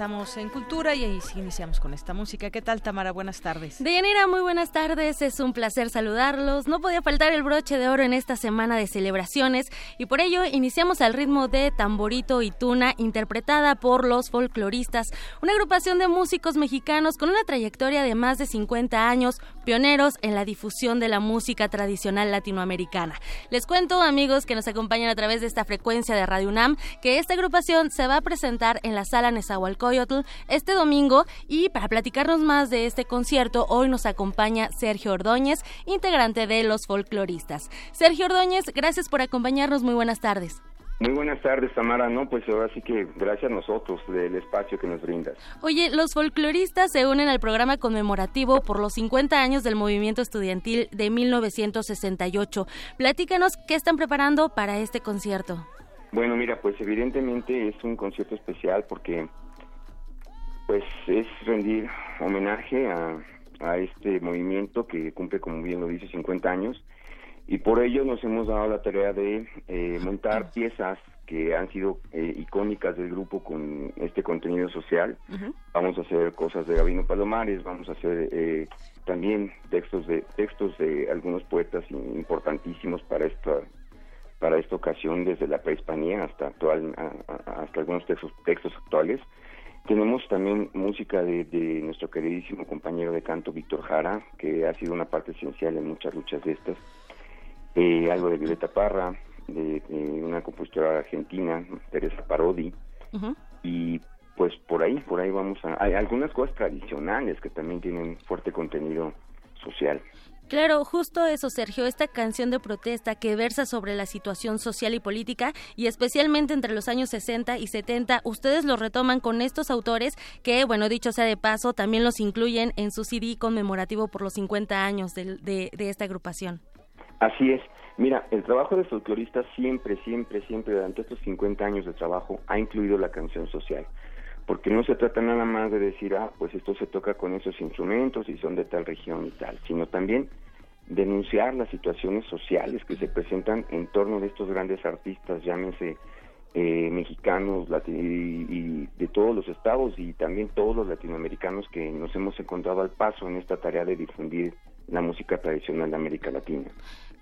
Estamos en Cultura y ahí iniciamos con esta música. ¿Qué tal, Tamara? Buenas tardes. Deyanira, muy buenas tardes. Es un placer saludarlos. No podía faltar el broche de oro en esta semana de celebraciones y por ello iniciamos al ritmo de Tamborito y Tuna, interpretada por los folcloristas, una agrupación de músicos mexicanos con una trayectoria de más de 50 años, pioneros en la difusión de la música tradicional latinoamericana. Les cuento, amigos que nos acompañan a través de esta frecuencia de Radio UNAM, que esta agrupación se va a presentar en la sala Nezahualcóyotl Coyotl este domingo y para platicarnos más de este concierto hoy nos acompaña Sergio Ordóñez, integrante de Los Folcloristas. Sergio Ordóñez, gracias por acompañarnos, muy buenas tardes. Muy buenas tardes, Tamara. No, pues ahora sí que gracias a nosotros del espacio que nos brindas. Oye, los folcloristas se unen al programa conmemorativo por los 50 años del movimiento estudiantil de 1968. Platícanos qué están preparando para este concierto. Bueno, mira, pues evidentemente es un concierto especial porque pues es rendir homenaje a, este movimiento que cumple, como bien lo dice, 50 años. Y por ello nos hemos dado la tarea de eh, montar piezas que han sido eh, icónicas del grupo con este contenido social. Vamos a hacer cosas de Gabino Palomares, vamos a hacer eh, también textos de textos de algunos poetas importantísimos para esta para esta ocasión desde la prehispanía hasta actual hasta algunos textos textos actuales tenemos también música de, nuestro queridísimo compañero de canto, Víctor Jara, que ha sido una parte esencial en muchas luchas de estas. Eh, algo de Violeta Parra, de, una compositora argentina, Teresa Parodi. Y pues por ahí, por ahí vamos a... Hay algunas cosas tradicionales que también tienen fuerte contenido social. Claro, justo eso, Sergio, esta canción de protesta que versa sobre la situación social y política y especialmente entre los años 60 y 70, ustedes lo retoman con estos autores que, bueno, dicho sea de paso, también los incluyen en su CD conmemorativo por los 50 años de, de, esta agrupación. Así es. Mira, el trabajo de folcloristas siempre, siempre, siempre, durante estos 50 años de trabajo, ha incluido la canción social porque no se trata nada más de decir, ah, pues esto se toca con esos instrumentos y son de tal región y tal, sino también denunciar las situaciones sociales que se presentan en torno de estos grandes artistas, llámense eh, mexicanos y, de todos los estados y también todos los latinoamericanos que nos hemos encontrado al paso en esta tarea de difundir la música tradicional de América Latina.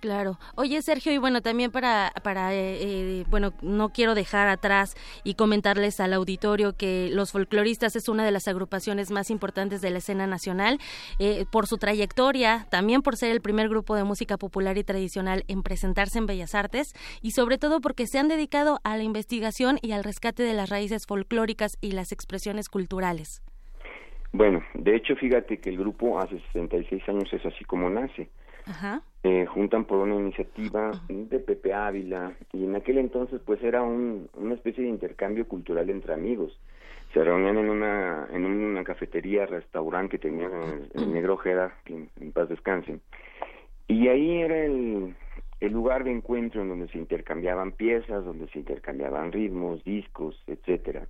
Claro. Oye, Sergio, y bueno, también para, para eh, eh, bueno, no quiero dejar atrás y comentarles al auditorio que Los Folcloristas es una de las agrupaciones más importantes de la escena nacional eh, por su trayectoria, también por ser el primer grupo de música popular y tradicional en presentarse en Bellas Artes y sobre todo porque se han dedicado a la investigación y al rescate de las raíces folclóricas y las expresiones culturales. Bueno, de hecho, fíjate que el grupo hace 66 años es así como nace. Ajá. Eh, juntan por una iniciativa de Pepe Ávila y en aquel entonces pues era un, una especie de intercambio cultural entre amigos. Se reunían en una en una cafetería, restaurante que tenía el, Negro Ojeda, que en, paz descansen. Y ahí era el, el lugar de encuentro en donde se intercambiaban piezas, donde se intercambiaban ritmos, discos, etcétera.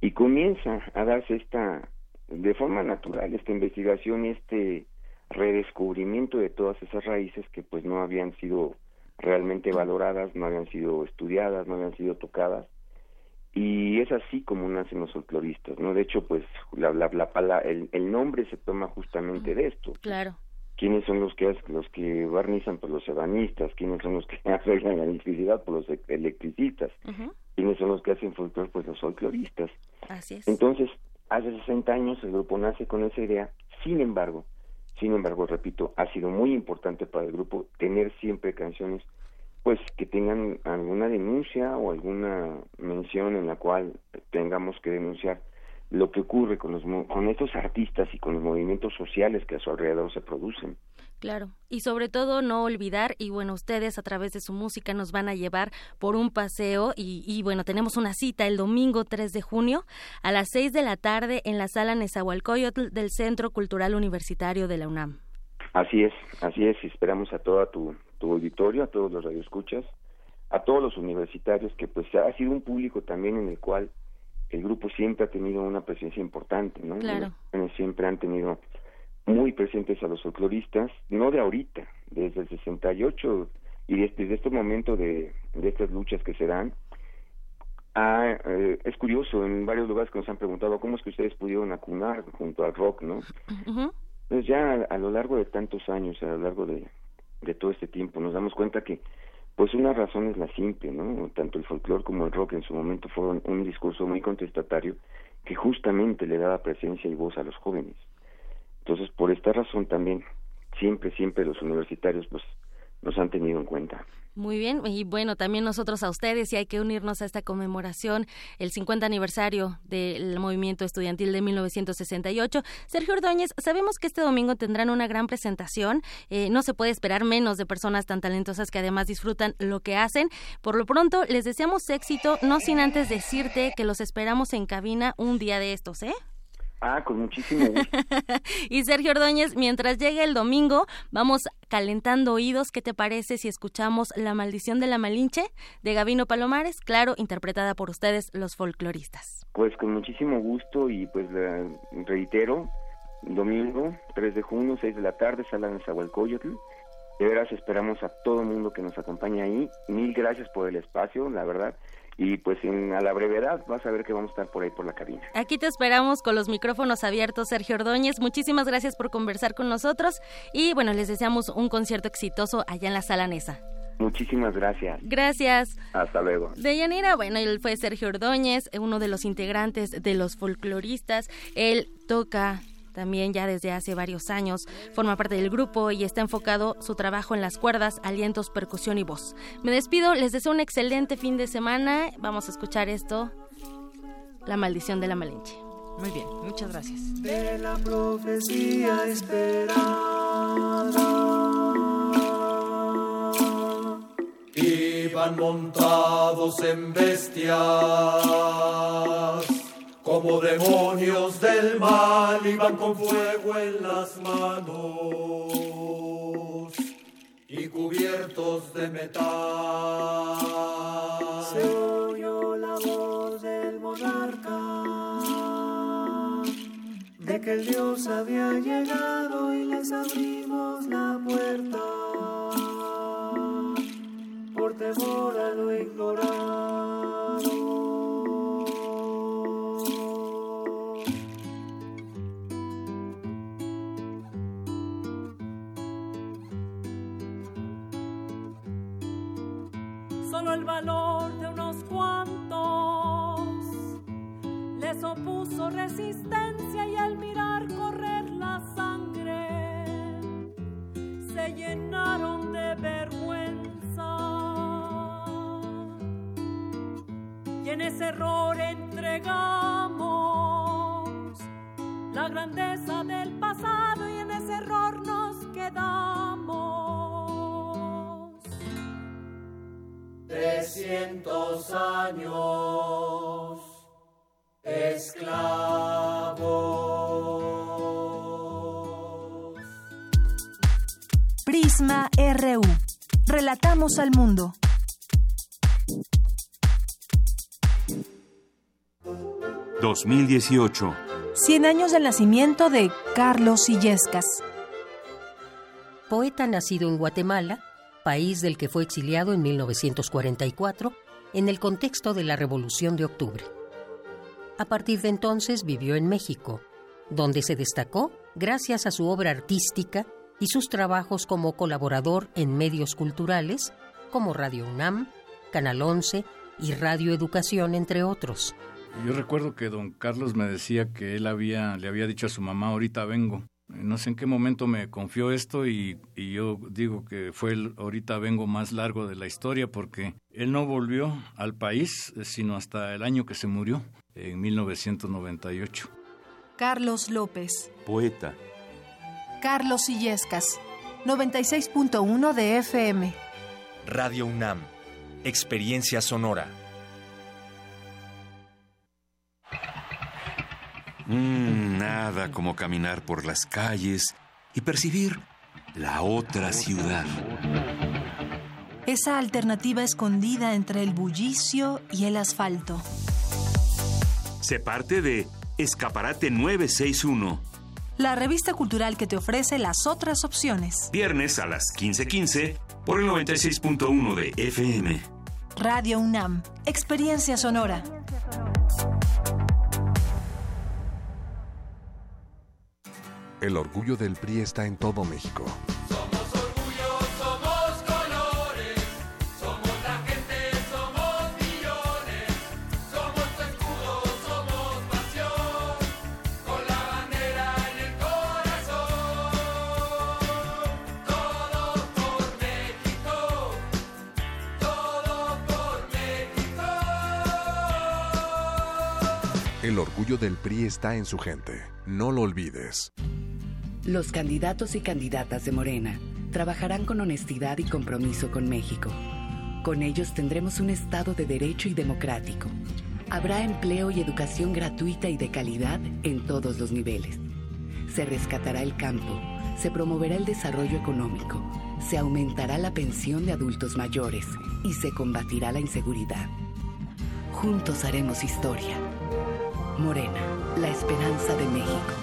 Y comienza a darse esta de forma natural esta investigación este redescubrimiento de todas esas raíces que pues no habían sido realmente valoradas, no habían sido estudiadas, no habían sido tocadas. Y es así como nacen los folcloristas, ¿no? De hecho, pues la, la, la, el, el nombre se toma justamente de esto. Claro. ¿Quiénes son los que los que barnizan? Pues los ebanistas. ¿Quiénes son los que <laughs> arreglan la electricidad? Pues los electricistas. ¿Quiénes son los que hacen folclore? Pues los folcloristas. Así es. Entonces, hace 60 años el grupo nace con esa idea. Sin embargo, sin embargo, repito, ha sido muy importante para el grupo tener siempre canciones pues que tengan alguna denuncia o alguna mención en la cual tengamos que denunciar lo que ocurre con los con estos artistas y con los movimientos sociales que a su alrededor se producen. Claro, y sobre todo no olvidar, y bueno, ustedes a través de su música nos van a llevar por un paseo y, y bueno, tenemos una cita el domingo 3 de junio a las 6 de la tarde en la sala Nezahualcóyotl del Centro Cultural Universitario de la UNAM. Así es, así es, y esperamos a todo tu, tu auditorio, a todos los radioescuchas, a todos los universitarios, que pues ha sido un público también en el cual el grupo siempre ha tenido una presencia importante, ¿no? Claro. Siempre han tenido muy presentes a los folcloristas, no de ahorita, desde el 68 y desde, este momento de, de estas luchas que se dan. Ah, eh, es curioso, en varios lugares que nos han preguntado cómo es que ustedes pudieron acunar junto al rock, ¿no? Pues ya a, lo largo de tantos años, a lo largo de, de todo este tiempo, nos damos cuenta que pues una razón es la simple, ¿no? Tanto el folclore como el rock en su momento fueron un discurso muy contestatario que justamente le daba presencia y voz a los jóvenes. Entonces, por esta razón también, siempre, siempre los universitarios pues nos han tenido en cuenta. Muy bien, y bueno, también nosotros a ustedes y hay que unirnos a esta conmemoración, el 50 aniversario del movimiento estudiantil de 1968. Sergio Ordóñez, sabemos que este domingo tendrán una gran presentación, eh, no se puede esperar menos de personas tan talentosas que además disfrutan lo que hacen. Por lo pronto, les deseamos éxito, no sin antes decirte que los esperamos en cabina un día de estos, ¿eh? Ah, con muchísimo gusto. <laughs> y Sergio Ordóñez, mientras llegue el domingo, vamos calentando oídos. ¿Qué te parece si escuchamos La maldición de la Malinche de Gavino Palomares? Claro, interpretada por ustedes, los folcloristas. Pues con muchísimo gusto y pues reitero, domingo, 3 de junio, 6 de la tarde, sala de Zahualcoyotl. De veras esperamos a todo el mundo que nos acompañe ahí. Mil gracias por el espacio, la verdad y pues en, a la brevedad vas a ver que vamos a estar por ahí por la cabina. Aquí te esperamos con los micrófonos abiertos, Sergio Ordóñez. Muchísimas gracias por conversar con nosotros y bueno, les deseamos un concierto exitoso allá en la Sala Nesa. Muchísimas gracias. Gracias. Hasta luego. De Yanira, bueno, él fue Sergio Ordóñez, uno de los integrantes de los folcloristas. Él toca también ya desde hace varios años forma parte del grupo y está enfocado su trabajo en las cuerdas, alientos, percusión y voz. Me despido, les deseo un excelente fin de semana. Vamos a escuchar esto La maldición de la Malinche. Muy bien, muchas gracias. De la profecía esperada. Iban montados en bestias, como demonios del mal, iban con fuego en las manos y cubiertos de metal. Se oyó la voz del monarca de que el Dios había llegado y les abrimos la puerta por temor a lo ignorado. Les opuso resistencia y al mirar correr la sangre se llenaron de vergüenza. Y en ese error entregamos la grandeza del pasado y en ese error nos quedamos. Trescientos años esclavos. Prisma RU. Relatamos al mundo. ...2018... 100 años del nacimiento de Carlos Illescas. Poeta nacido en Guatemala, país del que fue exiliado en 1944, en el contexto de la Revolución de Octubre. A partir de entonces vivió en México, donde se destacó gracias a su obra artística y sus trabajos como colaborador en medios culturales como Radio UNAM, Canal 11 y Radio Educación, entre otros. Yo recuerdo que don Carlos me decía que él había, le había dicho a su mamá, ahorita vengo. No sé en qué momento me confió esto y, y yo digo que fue el ahorita vengo más largo de la historia porque él no volvió al país sino hasta el año que se murió, en 1998. Carlos López. Poeta. Carlos Illescas. 96.1 de FM. Radio UNAM. Experiencia sonora. Mm, nada como caminar por las calles y percibir la otra ciudad. Esa alternativa escondida entre el bullicio y el asfalto. Se parte de Escaparate 961. La revista cultural que te ofrece las otras opciones. Viernes a las 15:15 por el 96.1 de FM. Radio UNAM. Experiencia sonora. El orgullo del PRI está en todo México. Orgullo del PRI está en su gente. No lo olvides. Los candidatos y candidatas de Morena trabajarán con honestidad y compromiso con México. Con ellos tendremos un Estado de derecho y democrático. Habrá empleo y educación gratuita y de calidad en todos los niveles. Se rescatará el campo, se promoverá el desarrollo económico, se aumentará la pensión de adultos mayores y se combatirá la inseguridad. Juntos haremos historia. Morena, la esperanza de México.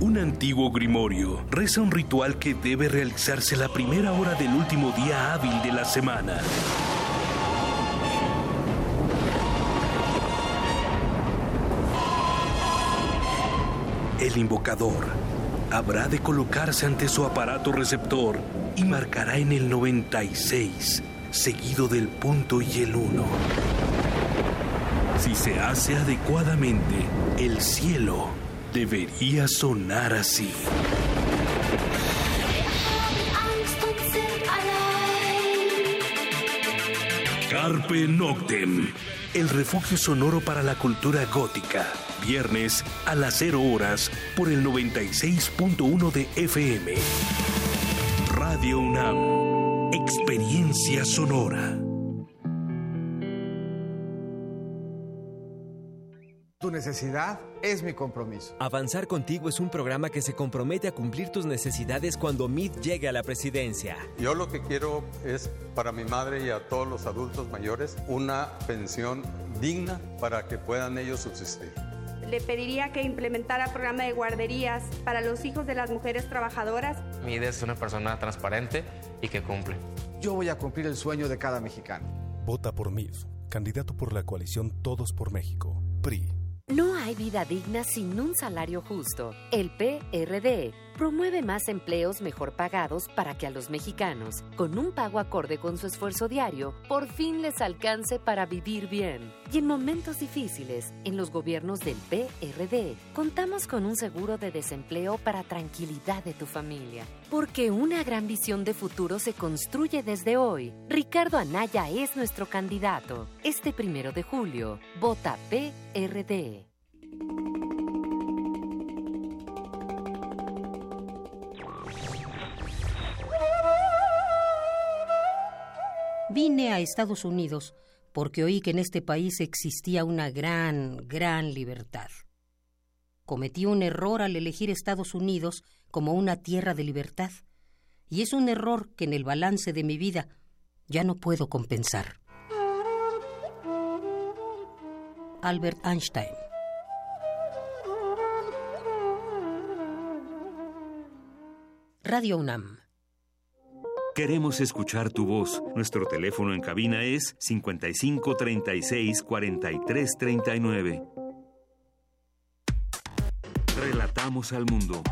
Un antiguo grimorio reza un ritual que debe realizarse la primera hora del último día hábil de la semana. El invocador habrá de colocarse ante su aparato receptor y marcará en el 96, seguido del punto y el 1. Si se hace adecuadamente, el cielo debería sonar así. Carpe Noctem, el refugio sonoro para la cultura gótica. Viernes a las 0 horas por el 96.1 de FM. Radio UNAM, experiencia sonora. Tu necesidad es mi compromiso. Avanzar contigo es un programa que se compromete a cumplir tus necesidades cuando MIT llegue a la presidencia. Yo lo que quiero es para mi madre y a todos los adultos mayores una pensión digna para que puedan ellos subsistir. Le pediría que implementara programa de guarderías para los hijos de las mujeres trabajadoras. MIT es una persona transparente y que cumple. Yo voy a cumplir el sueño de cada mexicano. Vota por MIT, candidato por la coalición Todos por México, PRI. No hay vida digna sin un salario justo. El PRD promueve más empleos mejor pagados para que a los mexicanos, con un pago acorde con su esfuerzo diario, por fin les alcance para vivir bien. Y en momentos difíciles, en los gobiernos del PRD, contamos con un seguro de desempleo para tranquilidad de tu familia. Porque una gran visión de futuro se construye desde hoy. Ricardo Anaya es nuestro candidato. Este primero de julio, vota PRD. Vine a Estados Unidos porque oí que en este país existía una gran, gran libertad. Cometí un error al elegir Estados Unidos como una tierra de libertad, y es un error que en el balance de mi vida ya no puedo compensar. Albert Einstein Radio UNAM Queremos escuchar tu voz. Nuestro teléfono en cabina es 55 36 43 39. Relatamos al mundo.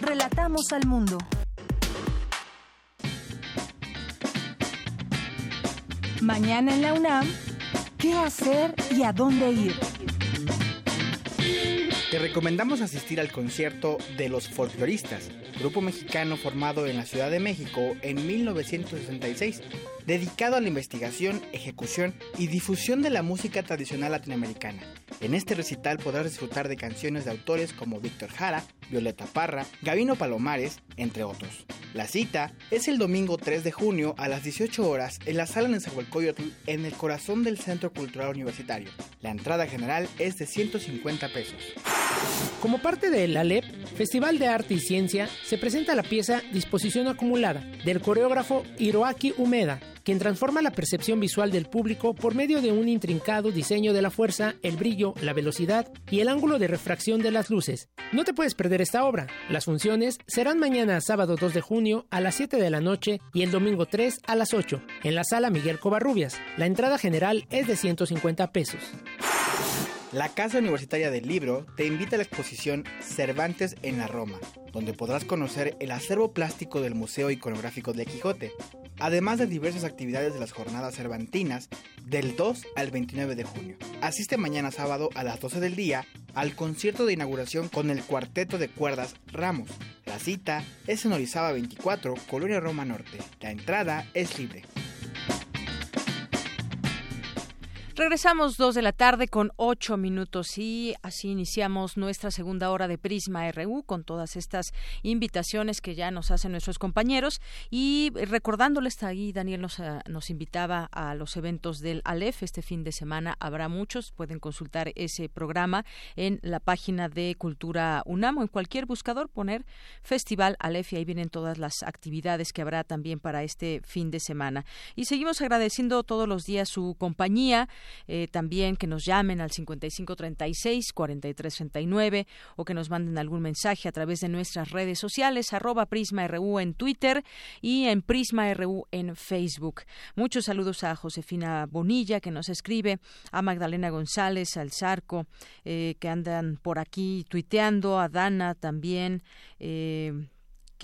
Relatamos al mundo. Mañana en la UNAM, ¿qué hacer y a dónde ir? Te recomendamos asistir al concierto de Los Folkloristas, grupo mexicano formado en la Ciudad de México en 1966, dedicado a la investigación, ejecución y difusión de la música tradicional latinoamericana. En este recital podrás disfrutar de canciones de autores como Víctor Jara, Violeta Parra, Gavino Palomares, entre otros. La cita es el domingo 3 de junio a las 18 horas en la sala Nezahualcóyotl en el corazón del Centro Cultural Universitario. La entrada general es de 150 pesos. Como parte del ALEP, Festival de Arte y Ciencia, se presenta la pieza Disposición Acumulada del coreógrafo Hiroaki Umeda, quien transforma la percepción visual del público por medio de un intrincado diseño de la fuerza, el brillo, la velocidad y el ángulo de refracción de las luces. No te puedes perder esta obra. Las funciones serán mañana sábado 2 de junio a las 7 de la noche y el domingo 3 a las 8 en la sala Miguel Covarrubias. La entrada general es de 150 pesos. La Casa Universitaria del Libro te invita a la exposición Cervantes en la Roma, donde podrás conocer el acervo plástico del Museo Iconográfico de Quijote, además de diversas actividades de las jornadas cervantinas del 2 al 29 de junio. Asiste mañana sábado a las 12 del día al concierto de inauguración con el cuarteto de cuerdas Ramos. La cita es en Orizaba 24, Colonia Roma Norte. La entrada es libre. Regresamos dos de la tarde con ocho minutos y así iniciamos nuestra segunda hora de Prisma RU con todas estas invitaciones que ya nos hacen nuestros compañeros. Y recordándoles ahí Daniel nos, ah, nos invitaba a los eventos del Alef. Este fin de semana habrá muchos. Pueden consultar ese programa en la página de Cultura UNAM o en cualquier buscador poner Festival Alef y ahí vienen todas las actividades que habrá también para este fin de semana. Y seguimos agradeciendo todos los días su compañía eh, también que nos llamen al 5536-4339 o que nos manden algún mensaje a través de nuestras redes sociales, arroba Prisma RU en Twitter y en Prisma RU en Facebook. Muchos saludos a Josefina Bonilla que nos escribe, a Magdalena González, al Zarco, eh, que andan por aquí tuiteando, a Dana también. Eh,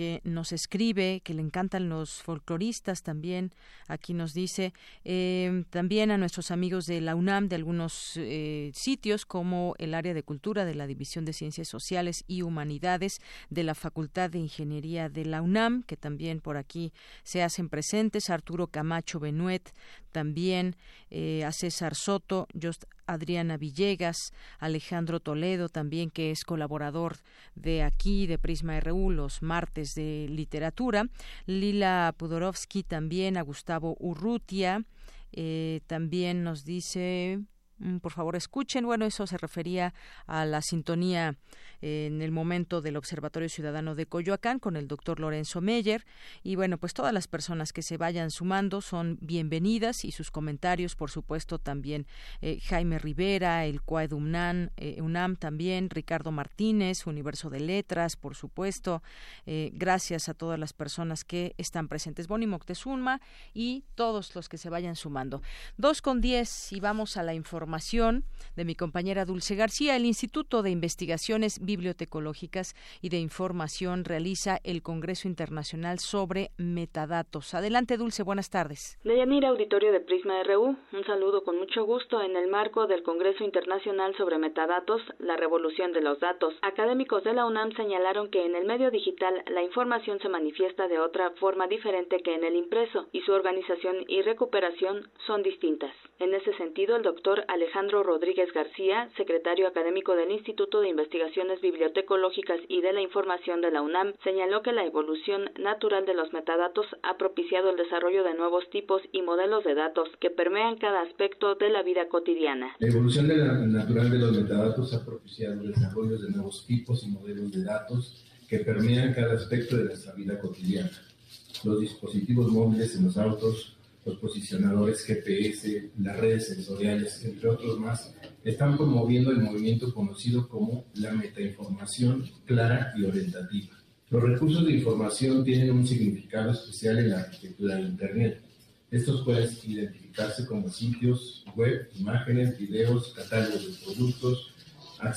que nos escribe, que le encantan los folcloristas también. Aquí nos dice eh, también a nuestros amigos de la UNAM de algunos eh, sitios como el área de cultura de la División de Ciencias Sociales y Humanidades de la Facultad de Ingeniería de la UNAM, que también por aquí se hacen presentes. Arturo Camacho Benuet también, eh, a César Soto, Just Adriana Villegas, Alejandro Toledo también, que es colaborador de aquí, de Prisma RU, los martes de literatura, Lila Pudorovsky también, a Gustavo Urrutia, eh, también nos dice por favor escuchen. Bueno, eso se refería a la sintonía en el momento del Observatorio Ciudadano de Coyoacán con el doctor Lorenzo Meyer. Y bueno, pues todas las personas que se vayan sumando son bienvenidas y sus comentarios, por supuesto, también eh, Jaime Rivera, el CUAED UNAM, eh, UNAM también, Ricardo Martínez, Universo de Letras, por supuesto. Eh, gracias a todas las personas que están presentes. Boni Moctezuma y todos los que se vayan sumando. Dos con diez y vamos a la información de mi compañera Dulce García. El Instituto de Investigaciones bibliotecológicas y de información realiza el Congreso Internacional sobre Metadatos. Adelante, Dulce, buenas tardes. Deyanira, auditorio de Prisma RU, un saludo con mucho gusto en el marco del Congreso Internacional sobre Metadatos, la revolución de los datos. Académicos de la UNAM señalaron que en el medio digital la información se manifiesta de otra forma diferente que en el impreso y su organización y recuperación son distintas. En ese sentido, el doctor Alejandro Rodríguez García, secretario académico del Instituto de Investigaciones Bibliotecológicas y de la Información de la UNAM, señaló que la evolución natural de los metadatos ha propiciado el desarrollo de nuevos tipos y modelos de datos que permean cada aspecto de la vida cotidiana. La evolución natural de los metadatos ha propiciado el desarrollo de nuevos tipos y modelos de datos que permean cada aspecto de nuestra vida cotidiana. Los dispositivos móviles en los autos, los posicionadores GPS, las redes sensoriales, entre otros más, están promoviendo el movimiento conocido como la metainformación clara y orientativa. Los recursos de información tienen un significado especial en la arquitectura de Internet. Estos pueden identificarse como sitios web, imágenes, videos, catálogos de productos,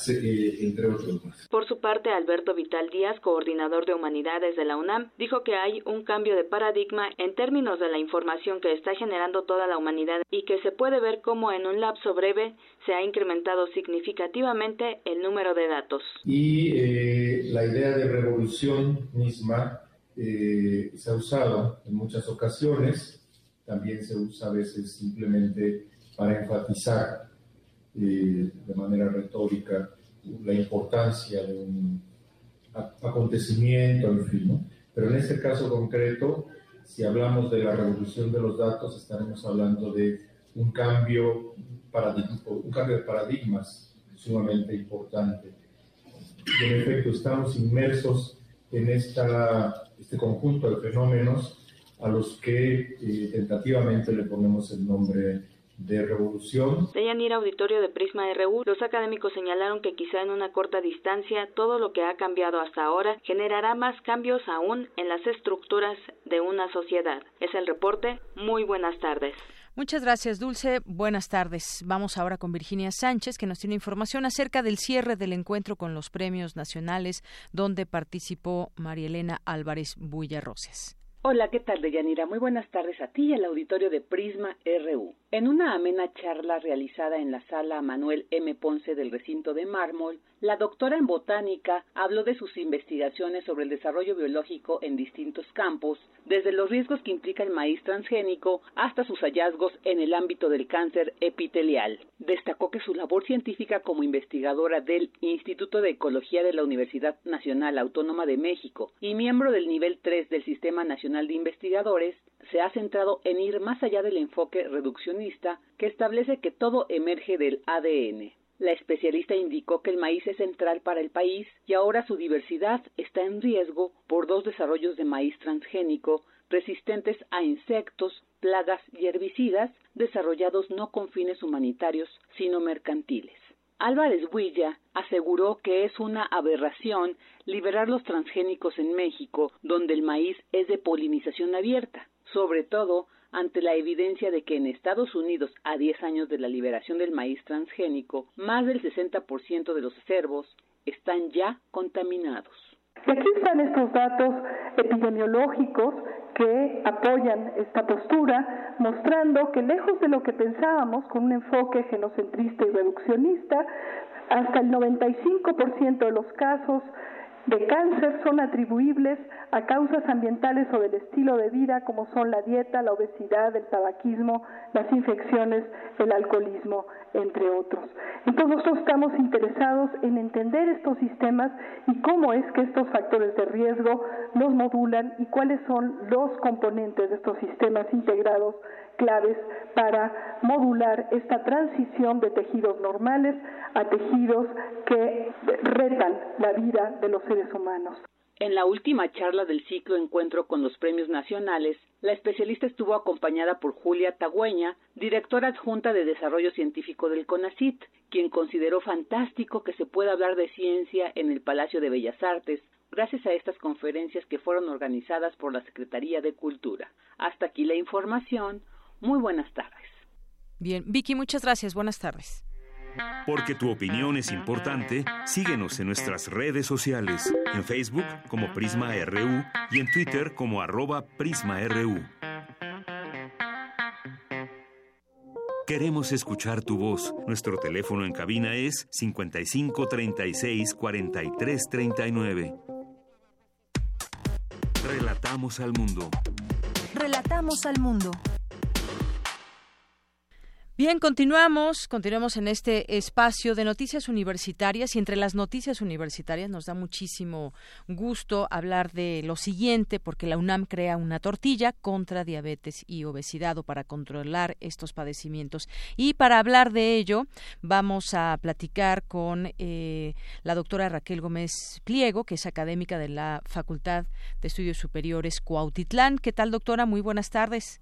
eh, entre otros más. Por su parte, Alberto Vital Díaz, coordinador de humanidades de la UNAM, dijo que hay un cambio de paradigma en términos de la información que está generando toda la humanidad y que se puede ver cómo en un lapso breve se ha incrementado significativamente el número de datos. Y eh, la idea de revolución misma eh, se ha usado en muchas ocasiones, también se usa a veces simplemente para enfatizar eh, de manera retórica la importancia de un acontecimiento, en fin. Pero en este caso concreto, si hablamos de la revolución de los datos, estaremos hablando de un cambio, un cambio de paradigmas sumamente importante. Y en efecto, estamos inmersos en esta, este conjunto de fenómenos a los que eh, tentativamente le ponemos el nombre de revolución. De Yanira Auditorio de Prisma RU, los académicos señalaron que quizá en una corta distancia todo lo que ha cambiado hasta ahora generará más cambios aún en las estructuras de una sociedad. Es el reporte. Muy buenas tardes. Muchas gracias, Dulce. Buenas tardes. Vamos ahora con Virginia Sánchez, que nos tiene información acerca del cierre del encuentro con los premios nacionales, donde participó María Elena Álvarez Roses. Hola, ¿qué tal, Deyanira? Muy buenas tardes a ti y al auditorio de Prisma RU. En una amena charla realizada en la sala Manuel M. Ponce del recinto de mármol, la doctora en botánica habló de sus investigaciones sobre el desarrollo biológico en distintos campos, desde los riesgos que implica el maíz transgénico hasta sus hallazgos en el ámbito del cáncer epitelial. Destacó que su labor científica como investigadora del Instituto de Ecología de la Universidad Nacional Autónoma de México y miembro del nivel 3 del Sistema Nacional de Investigadores se ha centrado en ir más allá del enfoque reduccionista que establece que todo emerge del ADN. La especialista indicó que el maíz es central para el país y ahora su diversidad está en riesgo por dos desarrollos de maíz transgénico resistentes a insectos, plagas y herbicidas desarrollados no con fines humanitarios, sino mercantiles. Álvarez Huilla aseguró que es una aberración liberar los transgénicos en México, donde el maíz es de polinización abierta, sobre todo ante la evidencia de que en Estados Unidos, a 10 años de la liberación del maíz transgénico, más del 60% de los cervos están ya contaminados. Y aquí están estos datos epidemiológicos que apoyan esta postura, mostrando que lejos de lo que pensábamos con un enfoque genocentrista y reduccionista, hasta el 95% de los casos de cáncer son atribuibles a causas ambientales o del estilo de vida como son la dieta, la obesidad, el tabaquismo, las infecciones, el alcoholismo, entre otros. Entonces nosotros estamos interesados en entender estos sistemas y cómo es que estos factores de riesgo los modulan y cuáles son los componentes de estos sistemas integrados claves para modular esta transición de tejidos normales a tejidos que retan la vida de los seres humanos. En la última charla del ciclo Encuentro con los Premios Nacionales, la especialista estuvo acompañada por Julia Tagüeña, directora adjunta de Desarrollo Científico del CONACIT, quien consideró fantástico que se pueda hablar de ciencia en el Palacio de Bellas Artes, gracias a estas conferencias que fueron organizadas por la Secretaría de Cultura. Hasta aquí la información. Muy buenas tardes. Bien, Vicky, muchas gracias. Buenas tardes. Porque tu opinión es importante, síguenos en nuestras redes sociales, en Facebook como Prisma RU y en Twitter como arroba PrismaRU. Queremos escuchar tu voz. Nuestro teléfono en cabina es 55 36 43 39. Relatamos al mundo. Relatamos al mundo. Bien, continuamos, continuamos en este espacio de noticias universitarias y entre las noticias universitarias nos da muchísimo gusto hablar de lo siguiente porque la UNAM crea una tortilla contra diabetes y obesidad o para controlar estos padecimientos. Y para hablar de ello vamos a platicar con eh, la doctora Raquel Gómez Pliego, que es académica de la Facultad de Estudios Superiores Cuautitlán. ¿Qué tal, doctora? Muy buenas tardes.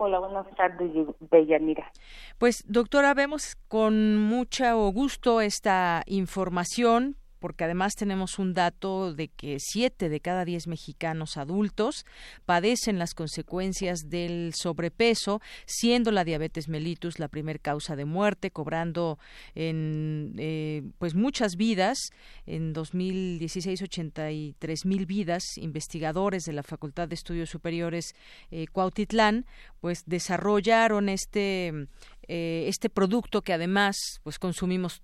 Hola, buenas tardes, Deyanira. Pues, doctora, vemos con mucho gusto esta información porque además tenemos un dato de que siete de cada diez mexicanos adultos padecen las consecuencias del sobrepeso, siendo la diabetes mellitus la primer causa de muerte, cobrando en eh, pues muchas vidas. En 2016, 83 mil vidas. Investigadores de la Facultad de Estudios Superiores eh, Cuautitlán, pues desarrollaron este eh, este producto que además pues consumimos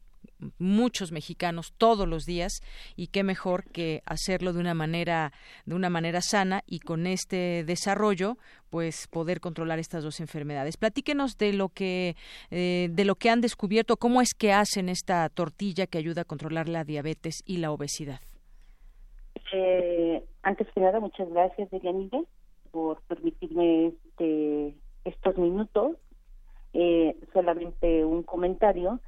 muchos mexicanos todos los días y qué mejor que hacerlo de una manera de una manera sana y con este desarrollo pues poder controlar estas dos enfermedades. Platíquenos de lo que eh, de lo que han descubierto cómo es que hacen esta tortilla que ayuda a controlar la diabetes y la obesidad. Eh, antes que nada muchas gracias Deyanire por permitirme este estos minutos. Eh, solamente un comentario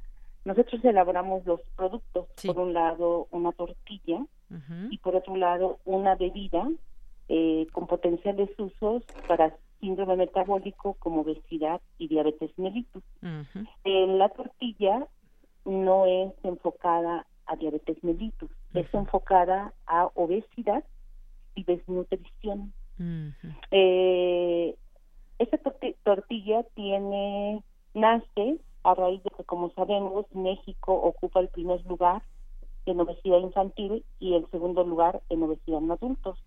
nosotros elaboramos los productos, por un lado una tortilla y por otro lado una bebida eh, con potenciales usos para síndrome metabólico como obesidad y diabetes mellitus. Eh, la tortilla no es enfocada a diabetes mellitus, es enfocada a obesidad y desnutrición. eh, esta tortilla tiene nace a raíz de que, como sabemos, México ocupa el primer lugar en obesidad infantil y el segundo lugar en obesidad en adultos.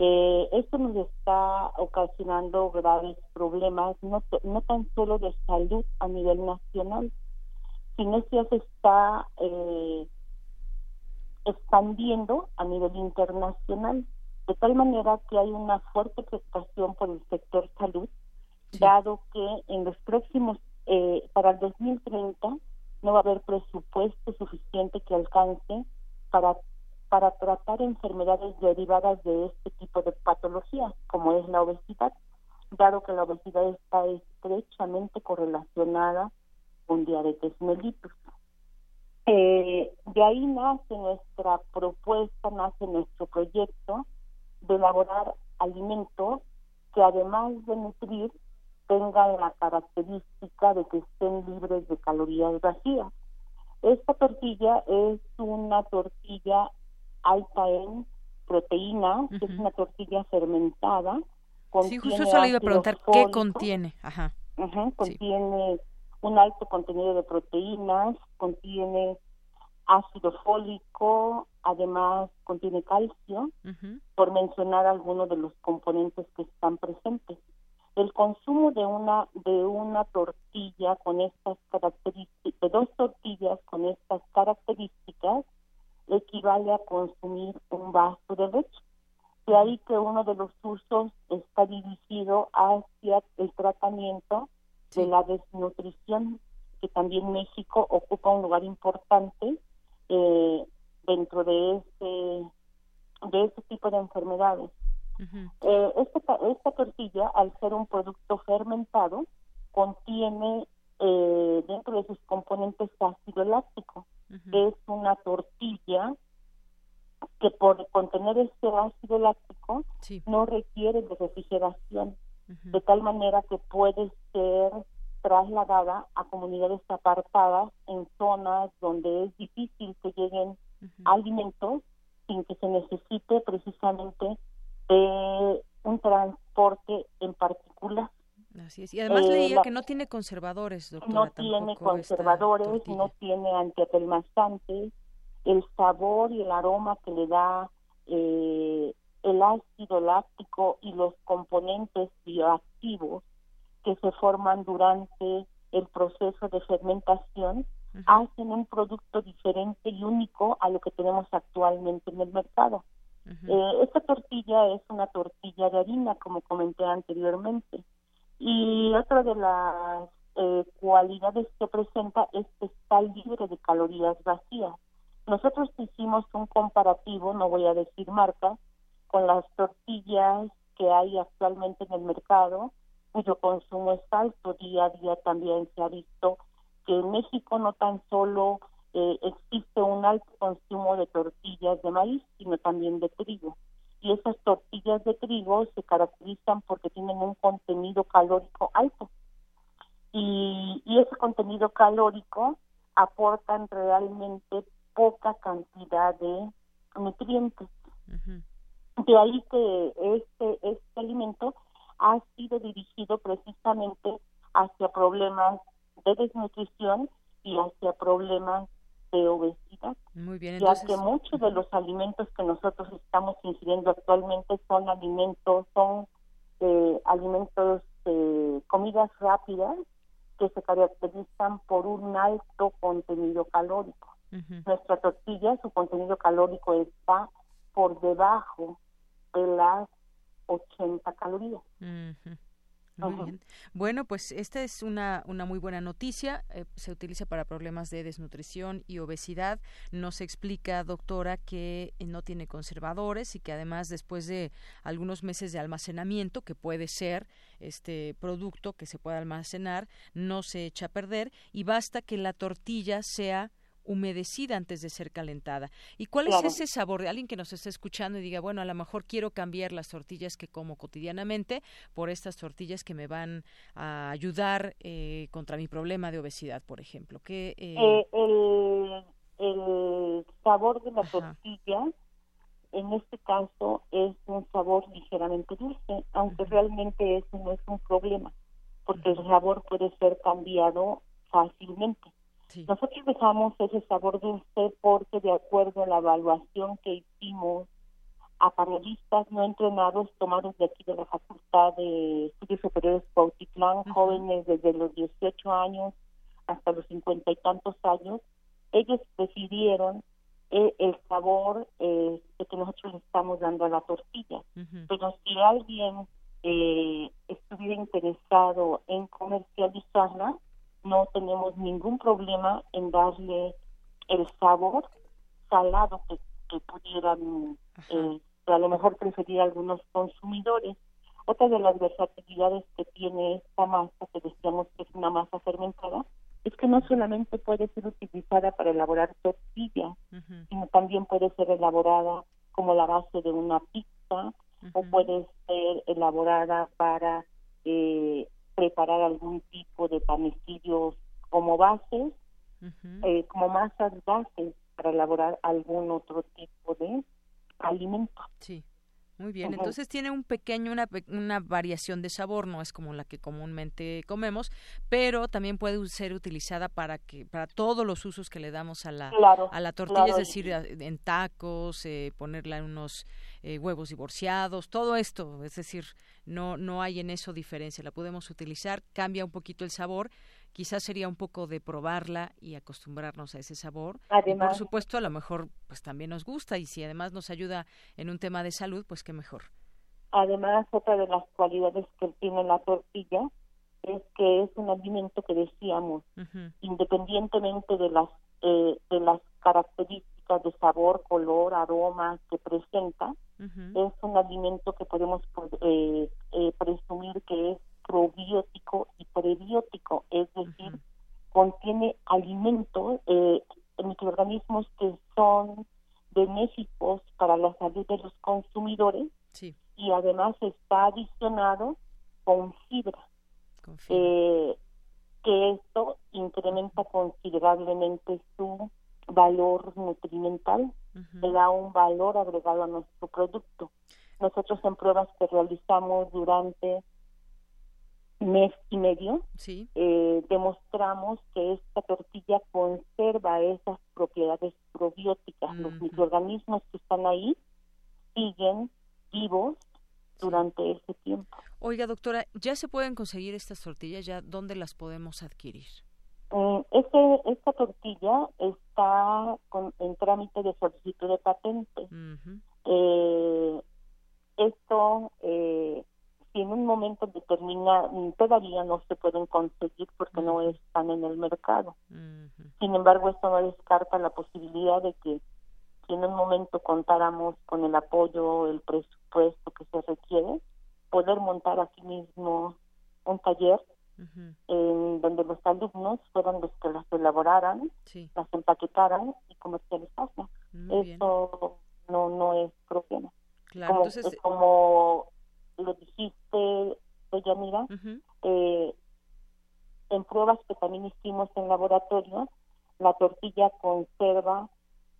Eh, esto nos está ocasionando graves problemas, no, no tan solo de salud a nivel nacional, sino que se está eh, expandiendo a nivel internacional, de tal manera que hay una fuerte preocupación por el sector salud, dado que en los próximos eh, para el 2030 no va a haber presupuesto suficiente que alcance para para tratar enfermedades derivadas de este tipo de patologías, como es la obesidad, dado que la obesidad está estrechamente correlacionada con diabetes mellitus. Eh, de ahí nace nuestra propuesta, nace nuestro proyecto de elaborar alimentos que además de nutrir, tengan la característica de que estén libres de calorías vacías. Esta tortilla es una tortilla alta en proteína, es una tortilla fermentada. Sí, justo eso le iba a preguntar qué contiene. Ajá. contiene un alto contenido de proteínas, contiene ácido fólico, además contiene calcio, por mencionar algunos de los componentes que están presentes. El consumo de una de una tortilla con estas características, de dos tortillas con estas características, equivale a consumir un vaso de leche. De ahí que uno de los usos está dirigido hacia el tratamiento de la desnutrición, que también México ocupa un lugar importante eh, dentro de este de este tipo de enfermedades. Eh, esta, esta tortilla, al ser un producto fermentado, contiene eh, dentro de sus componentes ácido láctico. Es una tortilla que por contener este ácido láctico no requiere de refrigeración, de tal manera que puede ser trasladada a comunidades apartadas en zonas donde es difícil que lleguen alimentos sin que se necesite precisamente de un transporte en particular. Así es. Y además Eh, leía la- que no tiene conservadores, doctora. no tiene conservadores, no tiene antiapelmazantes, el sabor y el aroma que le da eh, el ácido láctico y los componentes bioactivos que se forman durante el proceso de fermentación hacen un producto diferente y único a lo que tenemos actualmente en el mercado. Eh, esta tortilla es una tortilla de harina, como comenté anteriormente. Y otra de las eh, cualidades que presenta es que está libre de calorías vacías. Nosotros hicimos un comparativo, no voy a decir marca, con las tortillas que hay actualmente en el mercado, cuyo consumo es alto. Día a día también se ha visto que en México no tan solo eh, existe un alto consumo de tortillas de maíz, sino también de trigo. Y esas tortillas de trigo se caracterizan porque tienen un contenido calórico alto. Y, y ese contenido calórico aportan realmente poca cantidad de nutrientes. De ahí que este, este alimento ha sido dirigido precisamente hacia problemas de desnutrición y hacia problemas de obesidad. Muy bien, ya que muchos de los alimentos que nosotros estamos ingiriendo actualmente son alimentos, son eh, alimentos, eh, comidas rápidas que se caracterizan por un alto contenido calórico. Nuestra tortilla, su contenido calórico está por debajo de las 80 calorías. Muy Ajá. bien. Bueno, pues esta es una, una muy buena noticia. Eh, se utiliza para problemas de desnutrición y obesidad. Nos explica, doctora, que no tiene conservadores y que además después de algunos meses de almacenamiento, que puede ser este producto que se puede almacenar, no se echa a perder y basta que la tortilla sea humedecida antes de ser calentada. ¿Y cuál Claro. es ese sabor de alguien que nos está escuchando y diga, bueno, a lo mejor quiero cambiar las tortillas que como cotidianamente por estas tortillas que me van a ayudar eh, contra mi problema de obesidad, por ejemplo? ¿Qué, eh, Eh, el, el sabor de la tortilla, en este caso, es un sabor ligeramente dulce, aunque realmente eso no es un problema, porque el sabor puede ser cambiado fácilmente. Nosotros dejamos ese sabor dulce porque de acuerdo a la evaluación que hicimos a panelistas no entrenados tomados de aquí de la Facultad de Estudios Superiores Cuautitlán, jóvenes desde los 18 años hasta los cincuenta y tantos años, ellos prefirieron eh, el sabor eh, que nosotros le estamos dando a la tortilla. Pero si alguien eh, estuviera interesado en comercializarla, no tenemos ningún problema en darle el sabor salado que, que pudieran eh, a lo mejor preferir algunos consumidores. Otra de las versatilidades que tiene esta masa, que decíamos que es una masa fermentada, es que no solamente puede ser utilizada para elaborar tortillas, sino también puede ser elaborada como la base de una pizza o puede ser elaborada para eh, preparar algún tipo de panecillos como bases, eh, como masas bases para elaborar algún otro tipo de alimento. Sí. Muy bien, entonces tiene un pequeño, una, una variación de sabor, no es como la que comúnmente comemos, pero también puede ser utilizada para que para todos los usos que le damos a la a la tortilla, es decir, en tacos, eh, ponerla en unos eh, huevos divorciados, todo esto, es decir, no no hay en eso diferencia, la podemos utilizar, cambia un poquito el sabor, quizás sería un poco de probarla y acostumbrarnos a ese sabor. Además, por supuesto, a lo mejor pues también nos gusta y si además nos ayuda en un tema de salud, pues qué mejor. Además, otra de las cualidades que tiene la tortilla es que es un alimento que decíamos, independientemente de las eh, de las características de sabor, color, aroma que presenta, es un alimento que podemos eh, eh, presumir que es probiótico y prebiótico, es decir, contiene alimentos, eh, microorganismos que son benéficos para la salud de los consumidores y además está adicionado con fibra, eh, que esto incrementa considerablemente su valor nutrimental, le da un valor agregado a nuestro producto. Nosotros en pruebas que realizamos durante mes y medio, eh, demostramos que esta tortilla conserva esas propiedades probióticas. Los microorganismos que están ahí siguen vivos durante ese tiempo. Oiga, doctora, ¿ya se pueden conseguir estas tortillas? ¿Ya dónde las podemos adquirir? Eh, este, esta tortilla está con, en trámite de solicitud de patente. eh, esto eh, en un momento determinado todavía no se pueden conseguir porque no están en el mercado. Sin embargo, esto no descarta la posibilidad de que si en un momento contáramos con el apoyo, el presupuesto que se requiere, poder montar aquí mismo un taller en donde los alumnos fueran los que las elaboraran, las empaquetaran y comercializaran. Eso no no es problema. Claro, como, entonces... como lo dijiste, Yanira, eh, en pruebas que también hicimos en laboratorio, la tortilla conserva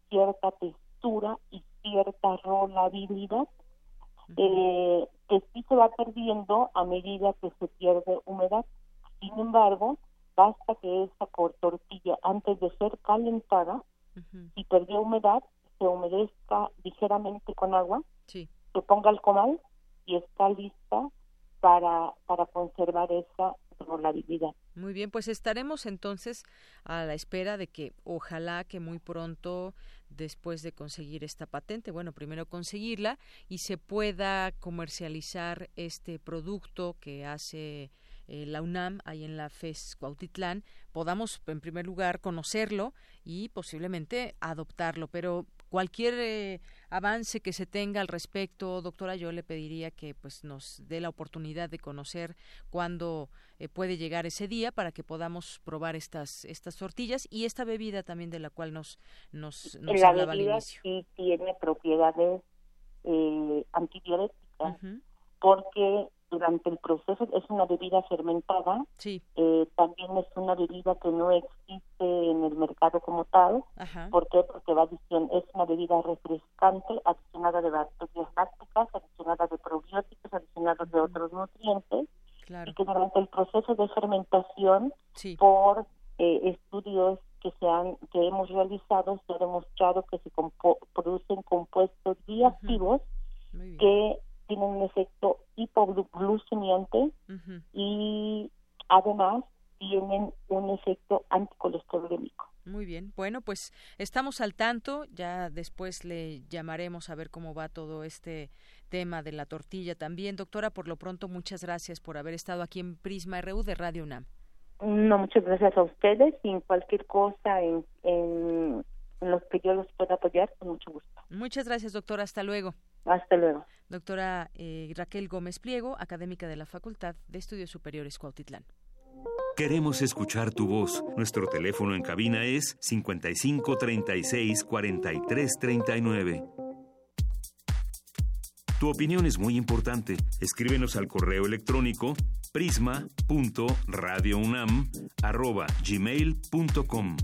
cierta textura y cierta rolabilidad eh, que sí se va perdiendo a medida que se pierde humedad. Sin embargo, basta que esa tortilla, antes de ser calentada, y perdió humedad, se humedezca ligeramente con agua, se ponga al comal y está lista para, para conservar esa regularidad. Muy bien, pues estaremos entonces a la espera de que ojalá que muy pronto, después de conseguir esta patente, bueno, primero conseguirla y se pueda comercializar este producto que hace eh, la UNAM ahí en la FES Cuautitlán, podamos en primer lugar conocerlo y posiblemente adoptarlo. Pero cualquier eh, avance que se tenga al respecto, doctora, yo le pediría que pues nos dé la oportunidad de conocer cuándo eh, puede llegar ese día para que podamos probar estas estas tortillas y esta bebida también de la cual nos nos, nos la hablaba al inicio. sí tiene propiedades eh, antibióticas porque durante el proceso es una bebida fermentada eh, también es una bebida que no existe en el mercado como tal. ¿por qué? porque va es una bebida refrescante adicionada de bacterias lácticas adicionada de probióticos adicionada de otros nutrientes y que durante el proceso de fermentación por eh, estudios que se han que hemos realizado se ha demostrado que se producen compuestos bioactivos que tienen un efecto hipoglucemiante y además tienen un efecto anticolesterolémico. Muy bien. Bueno, pues estamos al tanto. Ya después le llamaremos a ver cómo va todo este tema de la tortilla también. Doctora, por lo pronto, muchas gracias por haber estado aquí en Prisma RU de Radio UNAM. No, muchas gracias a ustedes y en cualquier cosa en, en los que yo los pueda apoyar, con mucho gusto. Muchas gracias, doctora. Hasta luego. Hasta luego. Doctora eh, Raquel Gómez Pliego, académica de la Facultad de Estudios Superiores Cuautitlán. Queremos escuchar tu voz. Nuestro teléfono en cabina es 55 36 43 39. Tu opinión es muy importante. Escríbenos al correo electrónico prisma.radiounam@gmail.com.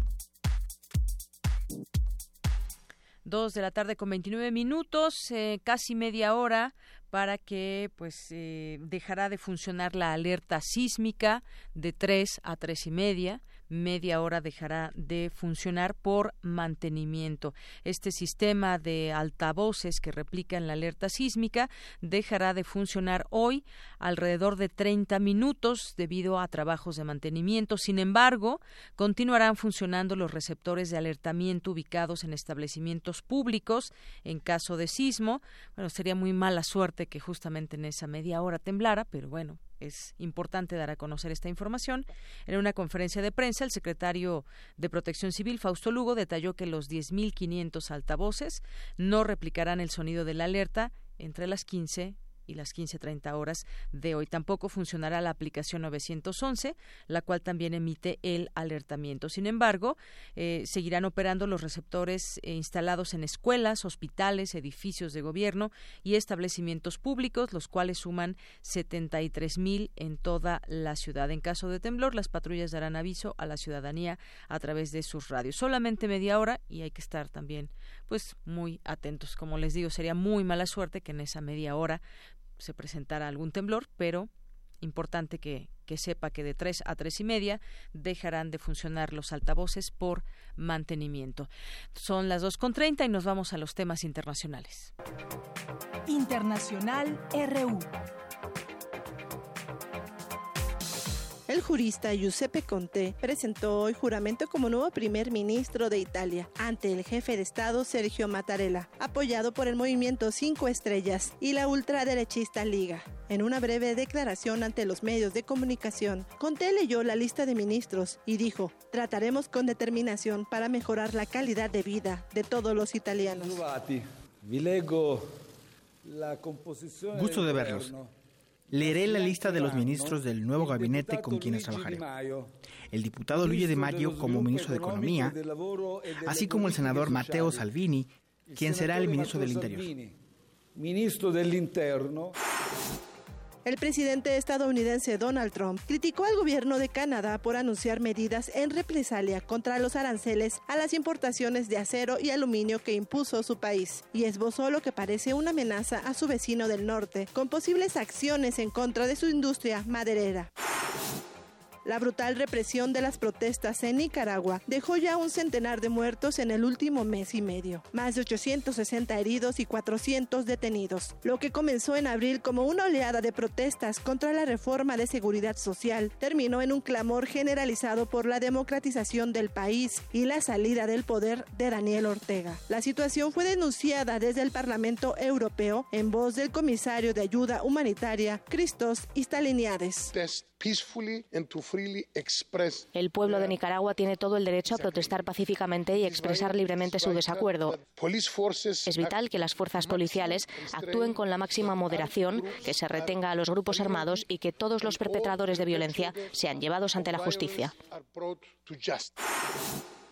Dos de la tarde con 29 minutos, eh, casi media hora para que pues eh, dejará de funcionar la alerta sísmica de 3 a tres y media media hora dejará de funcionar por mantenimiento. Este sistema de altavoces que replican la alerta sísmica dejará de funcionar hoy alrededor de 30 minutos debido a trabajos de mantenimiento. Sin embargo, continuarán funcionando los receptores de alertamiento ubicados en establecimientos públicos en caso de sismo. Bueno, sería muy mala suerte que justamente en esa media hora temblara, pero bueno, es importante dar a conocer esta información. En una conferencia de prensa, el secretario de Protección Civil, Fausto Lugo, detalló que los 10.500 altavoces no replicarán el sonido de la alerta entre las 15 y las 15.30 horas de hoy. Tampoco funcionará la aplicación 911, la cual también emite el alertamiento. Sin embargo, eh, seguirán operando los receptores eh, instalados en escuelas, hospitales, edificios de gobierno y establecimientos públicos, los cuales suman 73.000 en toda la ciudad. En caso de temblor, las patrullas darán aviso a la ciudadanía a través de sus radios. Solamente media hora y hay que estar también pues muy atentos. Como les digo, sería muy mala suerte que en esa media hora se presentara algún temblor, pero importante que, que, sepa que de tres a tres y media dejarán de funcionar los altavoces por mantenimiento. Son las dos con treinta y nos vamos a los temas internacionales. Internacional RU. El jurista Giuseppe Conte presentó hoy juramento como nuevo primer ministro de Italia ante el jefe de Estado Sergio Mattarella, apoyado por el movimiento Cinco Estrellas y la ultraderechista Liga. En una breve declaración ante los medios de comunicación, Conte leyó la lista de ministros y dijo, trataremos con determinación para mejorar la calidad de vida de todos los italianos. Gusto de verlos. Leeré la lista de los ministros del nuevo gabinete con quienes trabajaré. El diputado Luigi De Maio como ministro de Economía, así como el senador Matteo Salvini, quien será el ministro del Interior. Ministro del Interno. El presidente estadounidense Donald Trump criticó al gobierno de Canadá por anunciar medidas en represalia contra los aranceles a las importaciones de acero y aluminio que impuso su país y esbozó lo que parece una amenaza a su vecino del norte con posibles acciones en contra de su industria maderera. La brutal represión de las protestas en Nicaragua dejó ya un centenar de muertos en el último mes y medio, más de 860 heridos y 400 detenidos. Lo que comenzó en abril como una oleada de protestas contra la reforma de seguridad social terminó en un clamor generalizado por la democratización del país y la salida del poder de Daniel Ortega. La situación fue denunciada desde el Parlamento Europeo en voz del comisario de ayuda humanitaria, Christos Staliniades. El pueblo de Nicaragua tiene todo el derecho a protestar pacíficamente y expresar libremente su desacuerdo. Es vital que las fuerzas policiales actúen con la máxima moderación, que se retenga a los grupos armados y que todos los perpetradores de violencia sean llevados ante la justicia.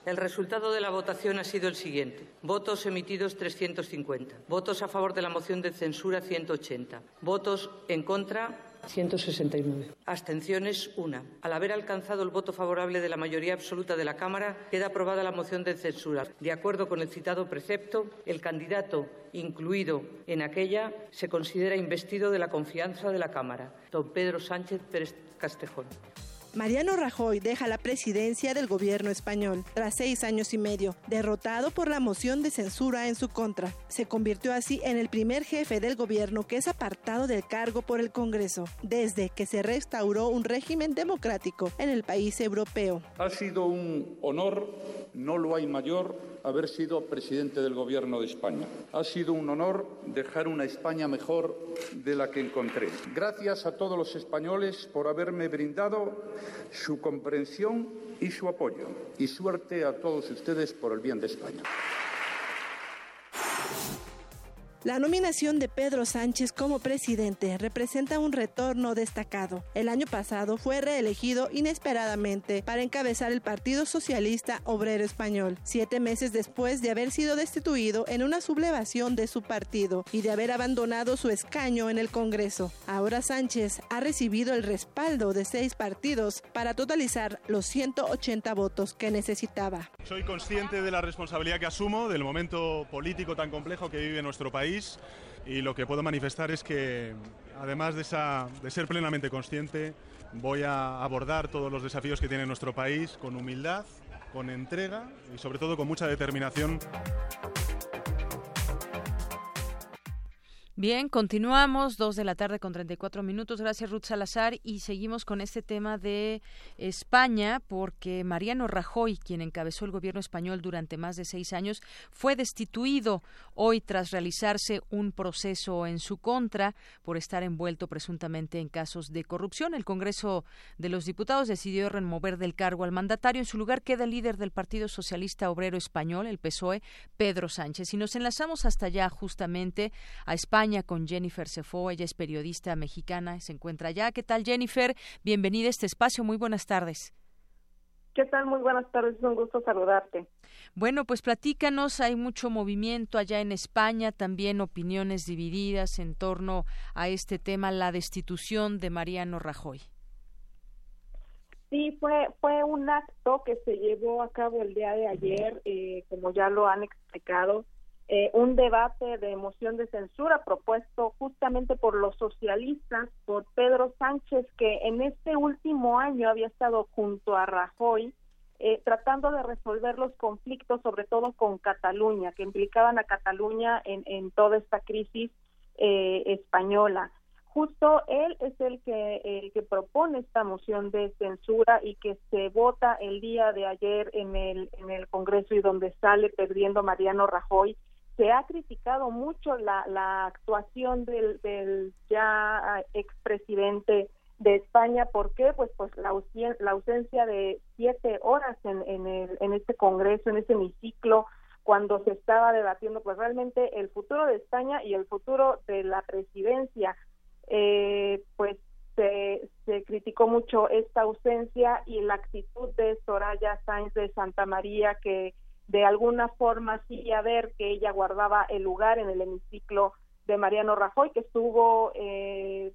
El resultado de la votación ha sido el siguiente. Votos emitidos 350. Votos a favor de la moción de censura 180. Votos en contra 169. Abstenciones, una. Al haber alcanzado el voto favorable de la mayoría absoluta de la Cámara, queda aprobada la moción de censura. De acuerdo con el citado precepto, el candidato incluido en aquella se considera investido de la confianza de la Cámara, don Pedro Sánchez Pérez Castejón. Mariano Rajoy deja la presidencia del gobierno español tras seis años y medio, derrotado por la moción de censura en su contra. Se convirtió así en el primer jefe del gobierno que es apartado del cargo por el Congreso, desde que se restauró un régimen democrático en el país europeo. Ha sido un honor, no lo hay mayor, haber sido presidente del Gobierno de España. Ha sido un honor dejar una España mejor de la que encontré. Gracias a todos los españoles por haberme brindado su comprensión y su apoyo. Y suerte a todos ustedes por el bien de España. La nominación de Pedro Sánchez como presidente representa un retorno destacado. El año pasado fue reelegido inesperadamente para encabezar el Partido Socialista Obrero Español, siete meses después de haber sido destituido en una sublevación de su partido y de haber abandonado su escaño en el Congreso. Ahora Sánchez ha recibido el respaldo de seis partidos para totalizar los 180 votos que necesitaba. Soy consciente de la responsabilidad que asumo, del momento político tan complejo que vive nuestro país y lo que puedo manifestar es que, además de, esa, de ser plenamente consciente, voy a abordar todos los desafíos que tiene nuestro país con humildad, con entrega y sobre todo con mucha determinación. Bien, continuamos, dos de la tarde con 34 minutos. Gracias, Ruth Salazar. Y seguimos con este tema de España, porque Mariano Rajoy, quien encabezó el gobierno español durante más de seis años, fue destituido hoy tras realizarse un proceso en su contra por estar envuelto presuntamente en casos de corrupción. El Congreso de los Diputados decidió remover del cargo al mandatario. En su lugar queda el líder del Partido Socialista Obrero Español, el PSOE, Pedro Sánchez. Y nos enlazamos hasta allá, justamente, a España con Jennifer Cefo. Ella es periodista mexicana, se encuentra allá. ¿Qué tal, Jennifer? Bienvenida a este espacio. Muy buenas tardes. ¿Qué tal? Muy buenas tardes. Es un gusto saludarte. Bueno, pues platícanos. Hay mucho movimiento allá en España, también opiniones divididas en torno a este tema, la destitución de Mariano Rajoy. Sí, fue, fue un acto que se llevó a cabo el día de ayer, eh, como ya lo han explicado, eh, un debate de moción de censura propuesto justamente por los socialistas, por Pedro Sánchez, que en este último año había estado junto a Rajoy eh, tratando de resolver los conflictos, sobre todo con Cataluña, que implicaban a Cataluña en, en toda esta crisis eh, española. Justo él es el que, el que propone esta moción de censura y que se vota el día de ayer en el, en el Congreso y donde sale perdiendo Mariano Rajoy se ha criticado mucho la, la actuación del, del ya expresidente de España. ¿Por qué? Pues, pues la, la ausencia de siete horas en, en, el, en este Congreso, en ese hemiciclo, cuando se estaba debatiendo pues realmente el futuro de España y el futuro de la presidencia. Eh, pues se, se criticó mucho esta ausencia y la actitud de Soraya Sáenz de Santa María que de alguna forma sí a ver que ella guardaba el lugar en el hemiciclo de Mariano Rajoy, que estuvo eh,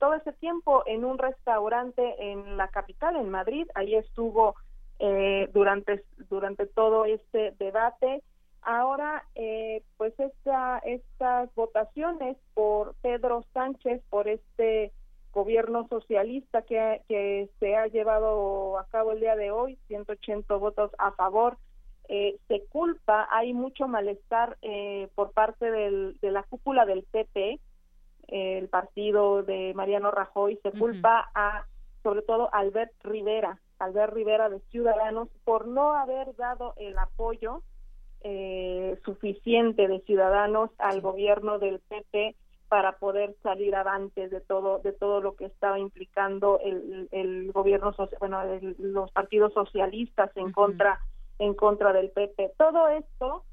todo ese tiempo en un restaurante en la capital, en Madrid. Ahí estuvo eh, durante, durante todo este debate. Ahora, eh, pues esta, estas votaciones por Pedro Sánchez, por este gobierno socialista que, que se ha llevado a cabo el día de hoy, 180 votos a favor, eh, se culpa, hay mucho malestar eh, por parte del, de la cúpula del PP, el partido de Mariano Rajoy, se culpa a, sobre todo, Albert Rivera, Albert Rivera de Ciudadanos, por no haber dado el apoyo eh, suficiente de Ciudadanos al gobierno del PP para poder salir adelante de todo de todo lo que estaba implicando el, el gobierno bueno los partidos socialistas en contra en contra del PP. Todo esto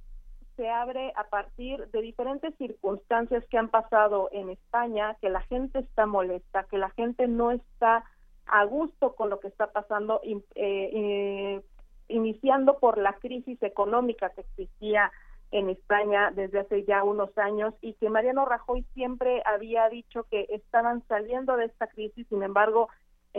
se abre a partir de diferentes circunstancias que han pasado en España, que la gente está molesta, que la gente no está a gusto con lo que está pasando, eh, iniciando por la crisis económica que existía en España desde hace ya unos años y que Mariano Rajoy siempre había dicho que estaban saliendo de esta crisis, sin embargo,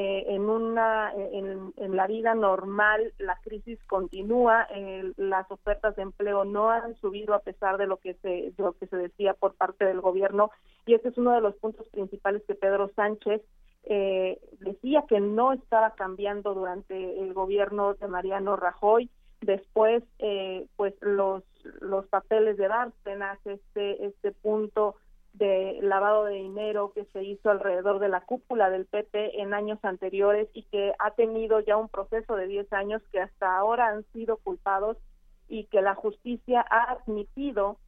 eh, en una en, la vida normal la crisis continúa las ofertas de empleo no han subido a pesar de lo que se lo que se decía por parte del gobierno y este es uno de los puntos principales que Pedro Sánchez eh, decía que no estaba cambiando durante el gobierno de Mariano Rajoy. Después eh, pues los los papeles de Bárcenas este este punto de lavado de dinero que se hizo alrededor de la cúpula del PP en años anteriores y que ha tenido ya un proceso de 10 años que hasta ahora han sido culpados y que la justicia ha admitido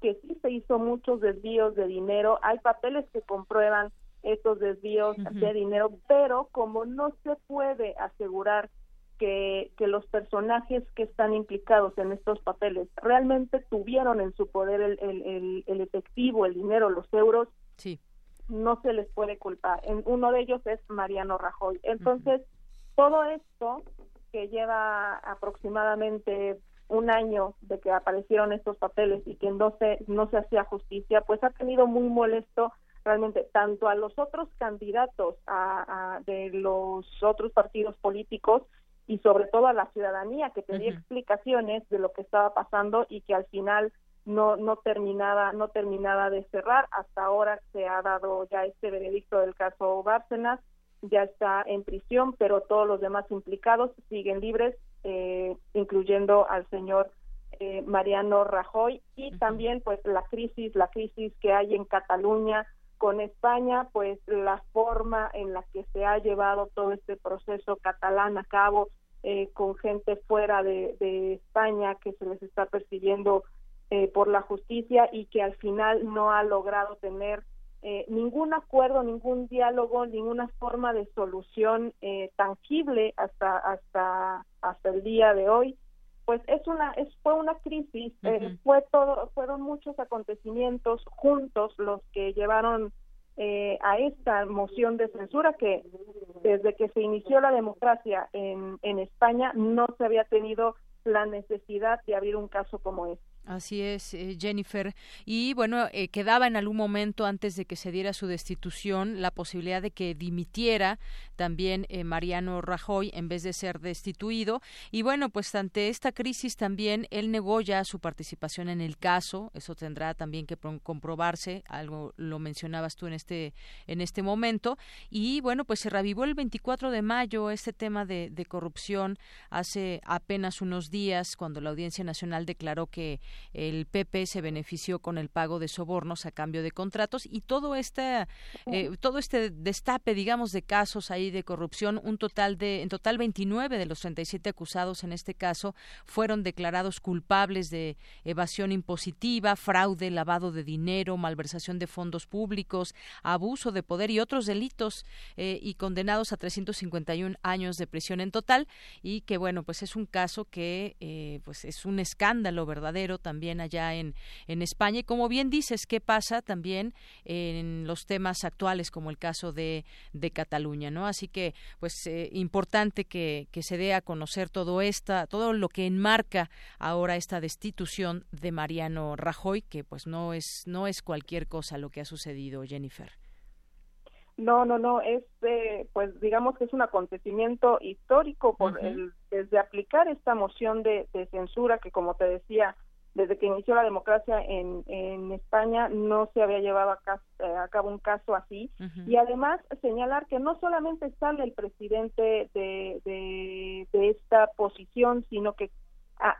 que sí se hizo muchos desvíos de dinero. Hay papeles que comprueban estos desvíos de dinero, pero como no se puede asegurar que, que los personajes que están implicados en estos papeles realmente tuvieron en su poder el, el, el, efectivo, el dinero, los euros, sí. no se les puede culpar. En, uno de ellos es Mariano Rajoy. Entonces, todo esto que lleva aproximadamente un año de que aparecieron estos papeles y que no se, no se hacía justicia, pues ha tenido muy molesto realmente tanto a los otros candidatos a, de los otros partidos políticos y sobre todo a la ciudadanía que pedía explicaciones de lo que estaba pasando y que al final no no terminaba no terminaba de cerrar. Hasta ahora se ha dado ya este veredicto del caso Bárcenas ya está en prisión pero todos los demás implicados siguen libres eh, incluyendo al señor eh, Mariano Rajoy. Y también pues la crisis la crisis que hay en Cataluña con España pues la forma en la que se ha llevado todo este proceso catalán a cabo eh, con gente fuera de, España que se les está persiguiendo por la justicia y que al final no ha logrado tener ningún acuerdo, ningún diálogo, ninguna forma de solución tangible hasta hasta hasta el día de hoy pues es una es fue una crisis eh, fue todo fueron muchos acontecimientos juntos los que llevaron eh, a esta moción de censura que desde que se inició la democracia en, en España no se había tenido la necesidad de abrir un caso como este Así es, eh, Jennifer. Y bueno, eh, quedaba en algún momento antes de que se diera su destitución la posibilidad de que dimitiera también eh, Mariano Rajoy en vez de ser destituido. Y bueno, pues ante esta crisis también él negó ya su participación en el caso. Eso tendrá también que comprobarse. Algo lo mencionabas tú en este en este momento. Y bueno, pues se revivó el 24 de mayo este tema de corrupción hace apenas unos días cuando la Audiencia Nacional declaró que el PP se benefició con el pago de sobornos a cambio de contratos y todo este eh, todo este destape digamos de casos ahí de corrupción un total de en total 29 de los 37 acusados en este caso fueron declarados culpables de evasión impositiva fraude lavado de dinero malversación de fondos públicos abuso de poder y otros delitos eh, y condenados a 351 años de prisión en total. Y que bueno pues es un caso que eh, pues es un escándalo verdadero también allá en, en España. Y como bien dices, ¿qué pasa también en los temas actuales como el caso de, de Cataluña? ¿no? Así que, pues, eh, importante que, que se dé a conocer todo, esta, todo lo que enmarca ahora esta destitución de Mariano Rajoy, que pues no es, no es cualquier cosa lo que ha sucedido, Jennifer. No, no, no, es, eh, pues digamos que es un acontecimiento histórico por el, desde aplicar esta moción de, de, censura que, como te decía, desde que inició la democracia en, en España no se había llevado a, eh, cabo un caso así. Y además señalar que no solamente sale el presidente de, de, esta posición sino que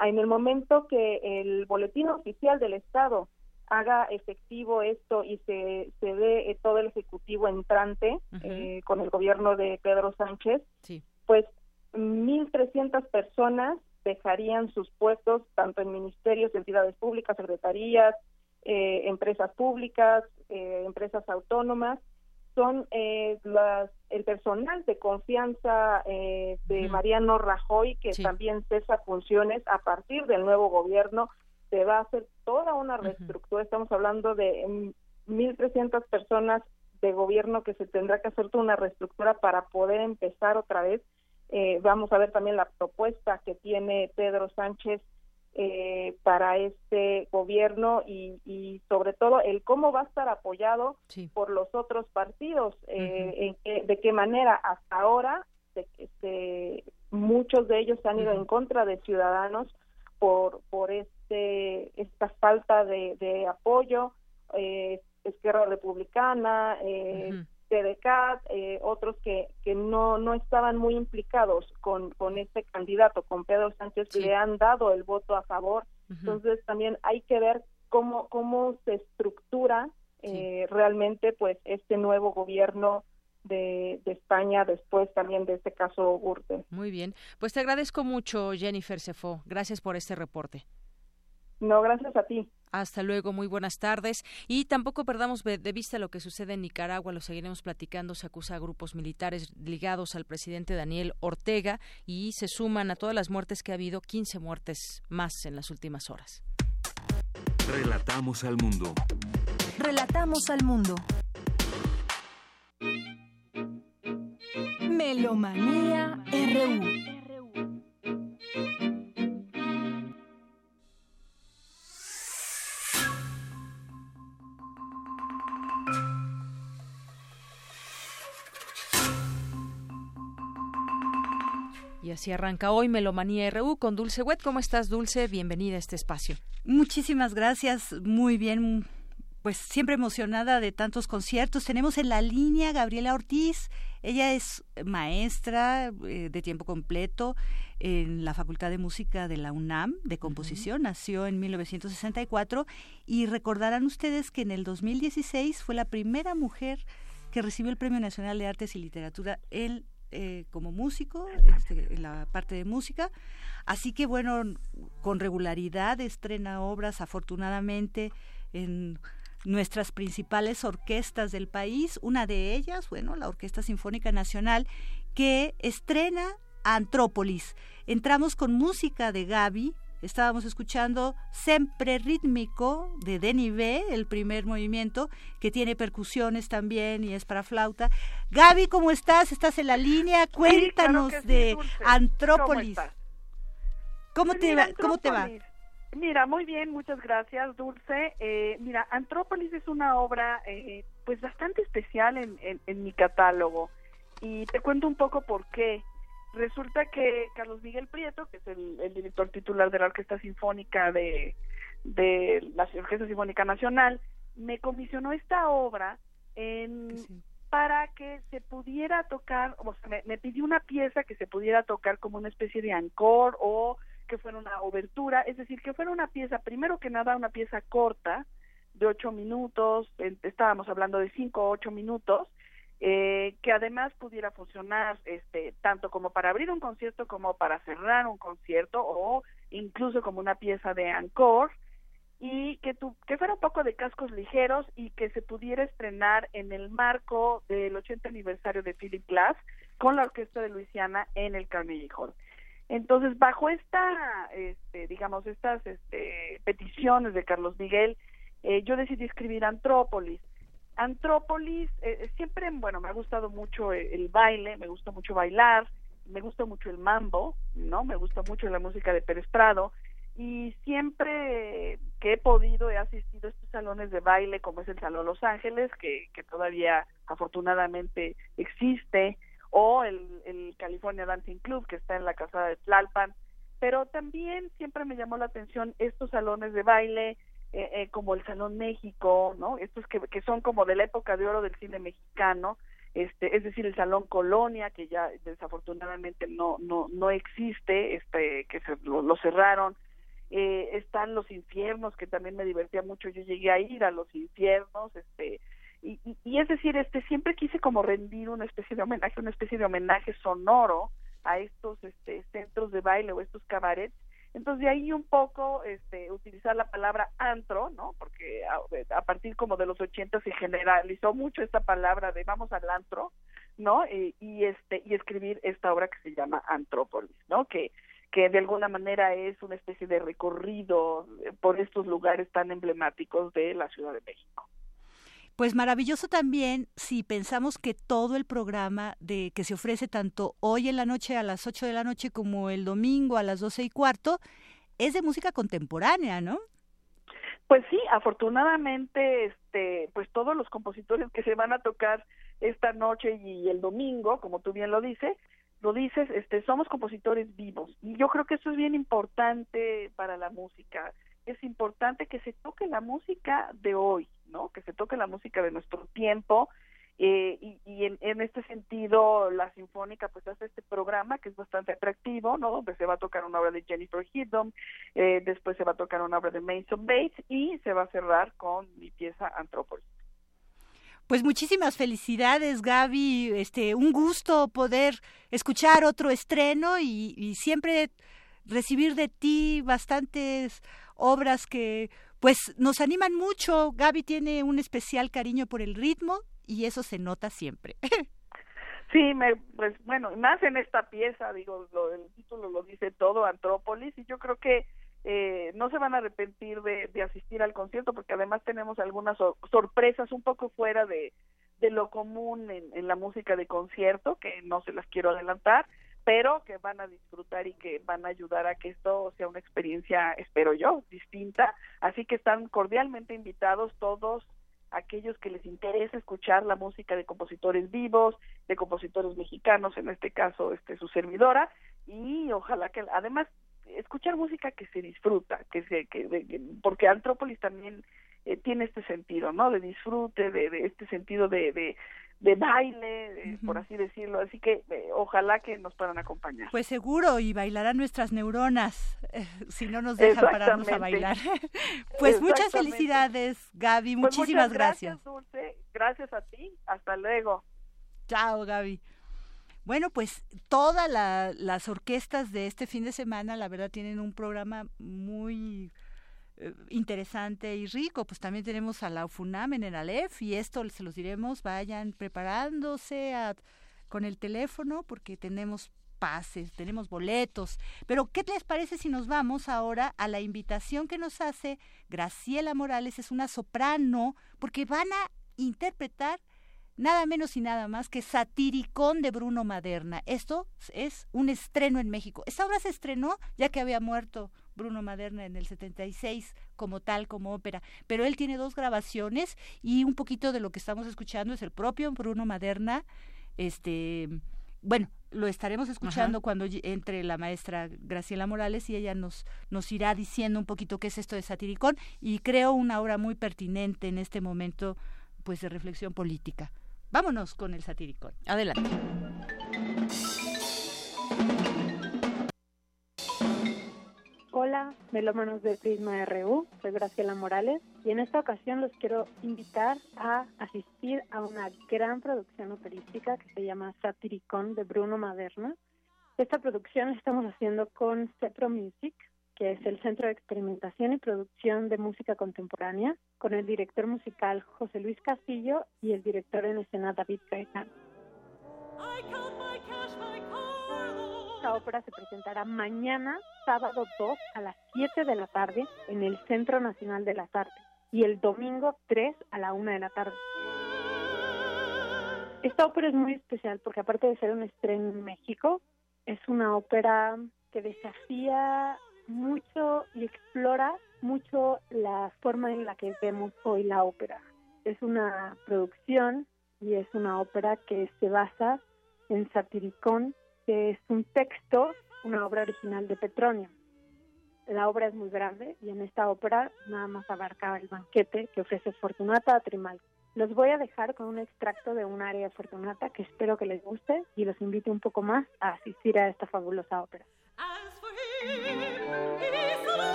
en el momento que el boletín oficial del Estado haga efectivo esto y se, se dé eh, todo el ejecutivo entrante eh, con el gobierno de Pedro Sánchez, sí. pues 1.300 personas dejarían sus puestos tanto en ministerios, entidades públicas, secretarías, eh, empresas públicas, eh, empresas autónomas, son eh, las, el personal de confianza de Mariano Rajoy, que también cesa funciones a partir del nuevo gobierno, se va a hacer toda una reestructura, estamos hablando de 1.300 personas de gobierno que se tendrá que hacer toda una reestructura para poder empezar otra vez eh, vamos a ver también la propuesta que tiene Pedro Sánchez eh, para este gobierno y, sobre todo el cómo va a estar apoyado por los otros partidos, eh, de qué manera hasta ahora muchos de ellos han ido en contra de Ciudadanos por por este esta falta de, de apoyo, eh, Izquierda Republicana, eh, TDK, eh, otros que, que no, no estaban muy implicados con, con este candidato, con Pedro Sánchez, le han dado el voto a favor. Entonces también hay que ver cómo, cómo se estructura eh, realmente pues este nuevo gobierno de, de, España después también de este caso Gürtel. Muy bien, pues te agradezco mucho Jennifer Cefo, gracias por este reporte. No, gracias a ti. Hasta luego, muy buenas tardes. Y tampoco perdamos de vista lo que sucede en Nicaragua, lo seguiremos platicando. Se acusa a grupos militares ligados al presidente Daniel Ortega y se suman a todas las muertes que ha habido, 15 muertes más en las últimas horas. Relatamos al mundo. Relatamos al mundo. Melomanía RU. Y así arranca hoy Melomanía RU con Dulce Wet. ¿Cómo estás, Dulce? Bienvenida a este espacio. Muchísimas gracias. Muy bien. Pues siempre emocionada de tantos conciertos. Tenemos en la línea Gabriela Ortiz. Ella es maestra eh, de tiempo completo en la Facultad de Música de la UNAM de composición. Nació en 1964 y recordarán ustedes que en el 2016 fue la primera mujer que recibió el Premio Nacional de Artes y Literatura el eh, como músico, este, en la parte de música. Así que bueno, con regularidad estrena obras, afortunadamente, en nuestras principales orquestas del país. Una de ellas, bueno, la Orquesta Sinfónica Nacional, que estrena Antrópolis. Entramos con música de Gaby, Estábamos escuchando Sempre Rítmico de Denny B, el primer movimiento, que tiene percusiones también y es para flauta. Gaby, ¿cómo estás? ¿Estás en la línea? Cuéntanos de Antrópolis. ¿Cómo, te va? ¿Cómo te va? Mira, muy bien, muchas gracias, Dulce. Eh, mira, Antrópolis es una obra eh, pues bastante especial en, en mi catálogo y te cuento un poco por qué. Resulta que Carlos Miguel Prieto, que es el, director titular de la Orquesta Sinfónica de, de la Orquesta Sinfónica Nacional, me comisionó esta obra en, para que se pudiera tocar, o sea, me, pidió una pieza que se pudiera tocar como una especie de encore o que fuera una obertura, es decir, que fuera una pieza, primero que nada, una pieza corta, de ocho minutos, estábamos hablando de cinco o ocho minutos, eh, que además pudiera funcionar este tanto como para abrir un concierto como para cerrar un concierto o incluso como una pieza de encore y que tu, que fuera un poco de cascos ligeros y que se pudiera estrenar en el marco del 80 aniversario de Philip Glass con la orquesta de Luisiana en el Carnegie Hall. Entonces, bajo esta, este, digamos, estas este, peticiones de Carlos Miguel, eh, yo decidí escribir Antrópolis, Antrópolis, eh, eh, siempre, bueno, me ha gustado mucho el, baile, me gusta mucho bailar, me gusta mucho el mambo, ¿no? Me gusta mucho la música de Pérez Prado y siempre que he podido he asistido a estos salones de baile como es el Salón Los Ángeles, que, que todavía afortunadamente existe, o el, el California Dancing Club que está en la casa de Tlalpan, pero también siempre me llamó la atención estos salones de baile eh, eh, como el Salón México, ¿no? Estos que, que son como de la época de oro del cine mexicano, este, es decir, el Salón Colonia, que ya desafortunadamente no, no, no existe, este, que se, lo, cerraron, eh, están los infiernos, que también me divertía mucho, yo llegué a ir a los infiernos, este, y, y, es decir, este, siempre quise como rendir una especie de homenaje, una especie de homenaje sonoro a estos este, centros de baile o estos cabarets entonces de ahí un poco este, utilizar la palabra antro, ¿no? Porque a, partir como de los 80 se generalizó mucho esta palabra de vamos al antro, ¿no? Y, este y escribir esta obra que se llama Antrópolis, ¿no? Que que de alguna manera es una especie de recorrido por estos lugares tan emblemáticos de la Ciudad de México. Pues maravilloso también si pensamos que todo el programa de que se ofrece tanto hoy en la noche a las 8 de la noche como el domingo a las 12 y cuarto es de música contemporánea, ¿no? Pues sí, afortunadamente, este, pues todos los compositores que se van a tocar esta noche y el domingo, como tú bien lo dices, lo dices, este, somos compositores vivos y yo creo que eso es bien importante para la música. Es importante que se toque la música de hoy, ¿no? Que se toque la música de nuestro tiempo eh, y, en, este sentido la Sinfónica pues hace este programa que es bastante atractivo, ¿no? Donde se va a tocar una obra de Jennifer Hiddom, eh, después se va a tocar una obra de Mason Bates y se va a cerrar con mi pieza Antrópolis. Pues muchísimas felicidades, Gaby. Este, un gusto poder escuchar otro estreno y siempre recibir de ti bastantes obras que pues nos animan mucho. Gaby tiene un especial cariño por el ritmo y eso se nota siempre. <laughs> Sí, me, pues bueno, más en esta pieza, digo, lo, el título lo dice todo, Antrópolis, y yo creo que eh, no se van a arrepentir de, asistir al concierto porque además tenemos algunas sorpresas un poco fuera de, lo común en, la música de concierto, que no se las quiero adelantar, pero que van a disfrutar y que van a ayudar a que esto sea una experiencia, espero yo, distinta. Así que están cordialmente invitados todos aquellos que les interesa escuchar la música de compositores vivos, de compositores mexicanos, en este caso este su servidora, y ojalá que además escuchar música que se disfruta, que se que, porque Antrópolis también eh, tiene este sentido, ¿no? De disfrute, de, de este sentido de, de, de baile, por así decirlo. Así que eh, ojalá que nos puedan acompañar. Pues seguro, y bailarán nuestras neuronas, eh, si no nos dejan pararnos a bailar. <laughs> pues muchas felicidades, Gaby, pues muchísimas gracias. Gracias, Dulce. Gracias a ti. Hasta luego. Chao, Gaby. Bueno, pues todas las orquestas de este fin de semana, la verdad, tienen un programa muy eh, interesante y rico. Pues también tenemos a la UFUNAM en el ALEF y esto se los diremos, vayan preparándose con el teléfono porque tenemos pases, tenemos boletos. Pero, ¿qué les parece si nos vamos ahora a la invitación que nos hace Graciela Morales? Es una soprano, porque van a interpretar nada menos y nada más que Satiricón de Bruno Maderna. Esto es un estreno en México. Esta obra se estrenó ya que había muerto Bruno Maderna en el 76 como tal, como ópera. Pero él tiene dos grabaciones y un poquito de lo que estamos escuchando es el propio Bruno Maderna. Este, bueno, lo estaremos escuchando cuando entre la maestra Graciela Morales y ella nos, nos irá diciendo un poquito qué es esto de Satiricón y creo una obra muy pertinente en este momento pues de reflexión política. Vámonos con el Satiricón. Adelante. Hola, melómanos de Prisma RU, soy Graciela Morales y en esta ocasión los quiero invitar a asistir a una gran producción operística que se llama Satiricón de Bruno Maderna. Esta producción la estamos haciendo con Cepro Music, que es el Centro de Experimentación y Producción de Música Contemporánea, con el director musical José Luis Castillo y el director en escena David Gaetano. Esta ópera se presentará mañana, sábado 2 a las 7 de la tarde en el Centro Nacional de las Artes y el domingo 3 a la 1 de la tarde. Esta ópera es muy especial porque aparte de ser un estreno en México, es una ópera que desafía mucho y explora mucho la forma en la que vemos hoy la ópera. Es una producción y es una ópera que se basa en Satiricón que es un texto, una obra original de Petronio. La obra es muy grande y en esta ópera nada más abarca el banquete que ofrece Fortunata a Trimal. Los voy a dejar con un extracto de un área de Fortunata que espero que les guste y los invite un poco más a asistir a esta fabulosa ópera.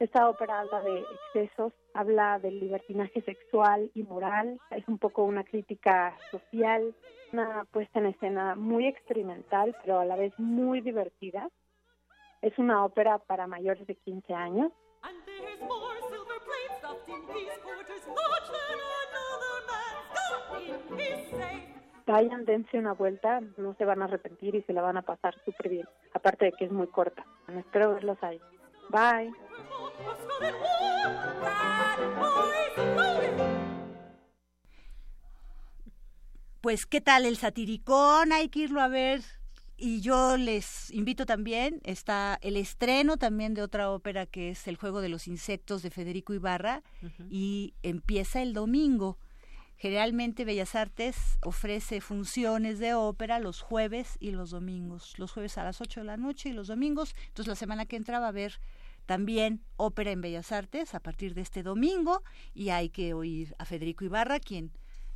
Esta ópera habla de excesos, habla del libertinaje sexual y moral, es un poco una crítica social, una puesta en escena muy experimental, pero a la vez muy divertida. Es una ópera para mayores de 15 años. Vayan, dense una vuelta, no se van a arrepentir y se la van a pasar súper bien. Aparte de que es muy corta. espero verlos ahí. Bye. Pues, ¿qué tal el satiricón? Hay que irlo a ver. Y yo les invito también, está el estreno también de otra ópera que es El juego de los insectos de Federico Ibarra y empieza el domingo. Generalmente Bellas Artes ofrece funciones de ópera los jueves y los domingos. Los jueves a las 8 de la noche y los domingos. Entonces la semana que entra va a haber también ópera en Bellas Artes a partir de este domingo y hay que oír a Federico Ibarra, quien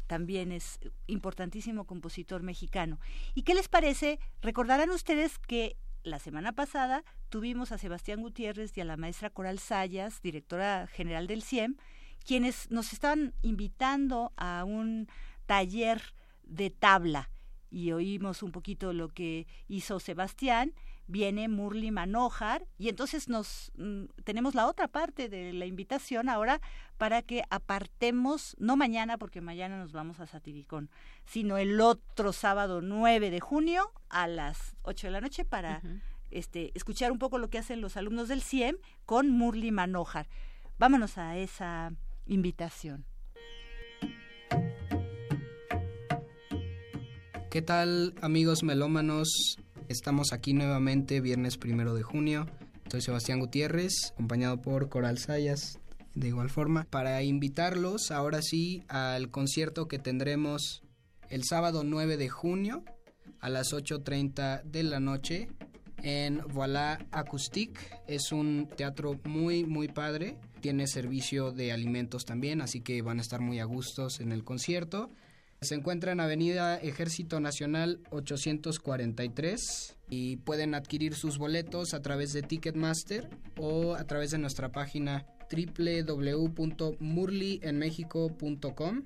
también es importantísimo compositor mexicano. ¿Y qué les parece? Recordarán ustedes que la semana pasada tuvimos a Sebastián Gutiérrez y a la maestra Coral Sayas, directora general del CIEM, quienes nos están invitando a un taller de tabla y oímos un poquito lo que hizo Sebastián viene Murli Manojar y entonces nos mm, tenemos la otra parte de la invitación ahora para que apartemos, no mañana porque mañana nos vamos a Satiricón, sino el otro sábado 9 de junio a las 8 de la noche para este, escuchar un poco lo que hacen los alumnos del CIEM con Murli Manojar. Vámonos a esa invitación. ¿Qué tal amigos melómanos? Estamos aquí nuevamente viernes primero de junio. Soy Sebastián Gutiérrez, acompañado por Coral Sayas, de igual forma, para invitarlos ahora sí al concierto que tendremos el sábado 9 de junio a las 8.30 de la noche en Voilà Acoustique. Es un teatro muy, muy padre. Tiene servicio de alimentos también, así que van a estar muy a gustos en el concierto. Se encuentra en Avenida Ejército Nacional 843 y pueden adquirir sus boletos a través de Ticketmaster o a través de nuestra página www.murlyenmexico.com.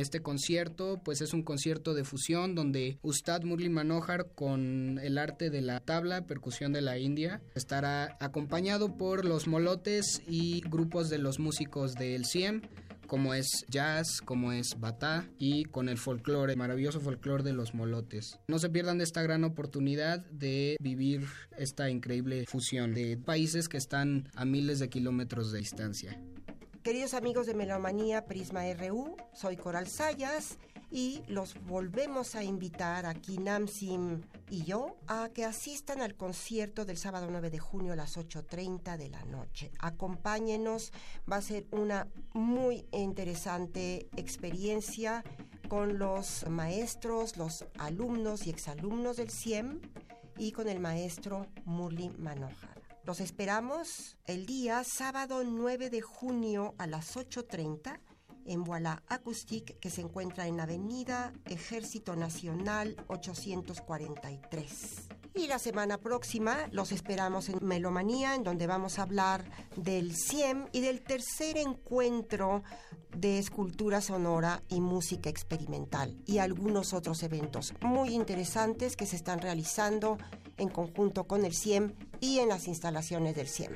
Este concierto pues es un concierto de fusión donde Ustad Murli Manohar con el arte de la tabla, percusión de la India, estará acompañado por los molotes y grupos de los músicos del CIEM como es jazz, como es batá y con el folclore, maravilloso folclore de los molotes. No se pierdan de esta gran oportunidad de vivir esta increíble fusión de países que están a miles de kilómetros de distancia. Queridos amigos de Melomanía Prisma RU, soy Coral Sayas y los volvemos a invitar aquí Namsim y yo a que asistan al concierto del sábado 9 de junio a las 8.30 de la noche. Acompáñenos, va a ser una muy interesante experiencia con los maestros, los alumnos y exalumnos del CIEM y con el maestro Murli Manohar. Los esperamos el día sábado 9 de junio a las 8.30 en Voilà Acoustique, que se encuentra en Avenida Ejército Nacional 843. Y la semana próxima los esperamos en Melomanía, en donde vamos a hablar del CIEM y del tercer encuentro de escultura sonora y música experimental y algunos otros eventos muy interesantes que se están realizando en conjunto con el CIEM y en las instalaciones del CIEM.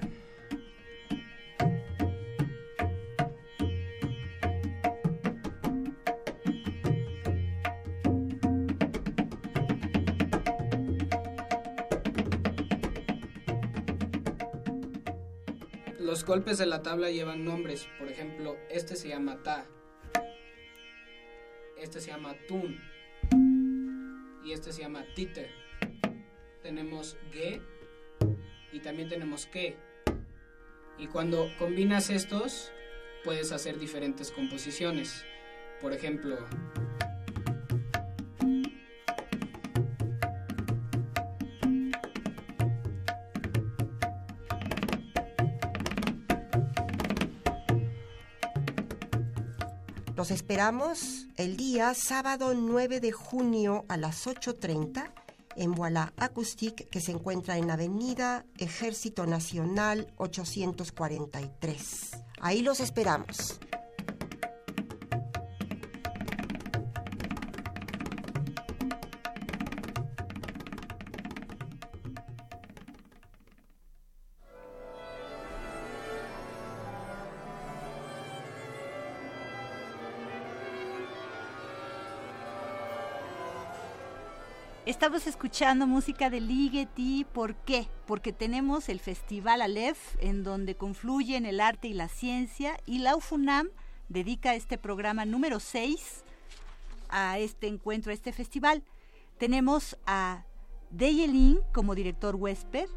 Los golpes de la tabla llevan nombres, por ejemplo, este se llama ta, este se llama tun y este se llama titer. Tenemos ge y también tenemos que. Y cuando combinas estos, puedes hacer diferentes composiciones. Por ejemplo, Los esperamos el día sábado 9 de junio a las 8.30 en Voilà Acoustique, que se encuentra en Avenida Ejército Nacional 843. Ahí los esperamos. Escuchando música de Ligeti. ¿Por qué? Porque tenemos el Festival Aleph, en donde confluyen el arte y la ciencia, y la UFUNAM dedica este programa número 6 a este encuentro, a este festival. Tenemos a Deyelin como director huésped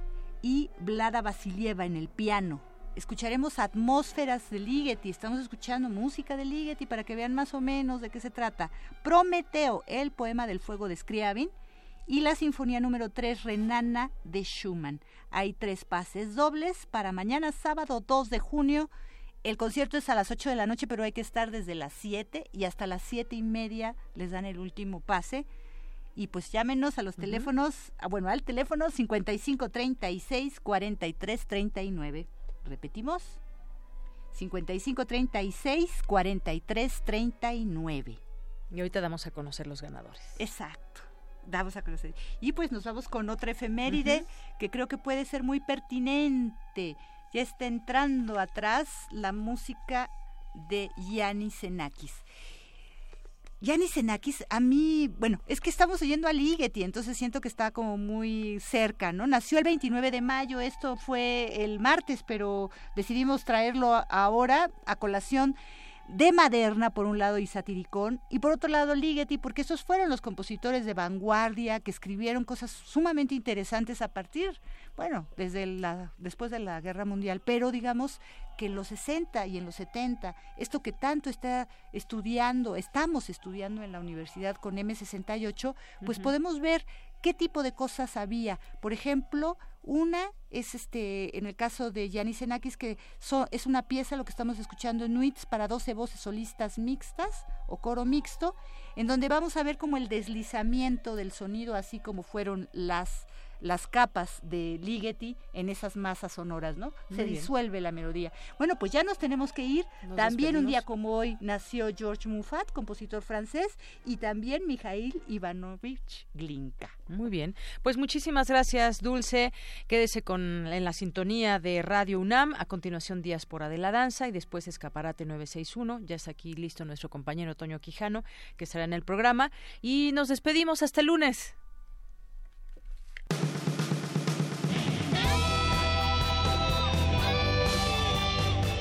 y Vlada Vasilieva en el piano. Escucharemos atmósferas de Ligeti, estamos escuchando música de Ligeti para que vean más o menos de qué se trata. Prometeo, el poema del fuego de Scriabin, y la Sinfonía número 3 Renana de Schumann. Hay tres pases dobles para mañana sábado 2 de junio. El concierto es a las 8 de la noche, pero hay que estar desde las 7 y hasta las 7 y media les dan el último pase. Y pues llámenos a los teléfonos, ah, bueno, al teléfono 55 36 43 39. Repetimos. 55 36 43 39. Y ahorita damos a conocer los ganadores. Exacto. Damos a conocer. Y pues nos vamos con otra efeméride que creo que puede ser muy pertinente. Ya está entrando atrás la música de Yanis Xenakis. Yanis Xenakis, a mí, bueno, es que estamos oyendo a Ligeti, entonces siento que está como muy cerca, ¿no? Nació el 29 de mayo, esto fue el martes, pero decidimos traerlo ahora a colación de Maderna, por un lado, y Satiricón, y por otro lado, Ligeti, porque esos fueron los compositores de vanguardia que escribieron cosas sumamente interesantes a partir, bueno, desde la, después de la Guerra Mundial, pero digamos que en los 60 y en los 70, esto que tanto está estudiando, estamos estudiando en la universidad con M68, pues podemos ver qué tipo de cosas había. Por ejemplo, una es este, en el caso de Yanis Xenakis, que es una pieza, lo que estamos escuchando en Nuits, para 12 voces solistas mixtas o coro mixto, en donde vamos a ver como el deslizamiento del sonido, así como fueron las las capas de Ligeti en esas masas sonoras, ¿no? Se disuelve la melodía. Bueno, pues ya nos tenemos que ir. también un día como hoy nació George Muffat, compositor francés, y también Mikhail Ivanovich Glinka. Muy bien. Pues muchísimas gracias, Dulce. Quédese con en la sintonía de Radio UNAM. A continuación, Días por de la Danza y después Escaparate 961. Ya está aquí listo nuestro compañero Toño Quijano, que estará en el programa. Y nos despedimos hasta el lunes.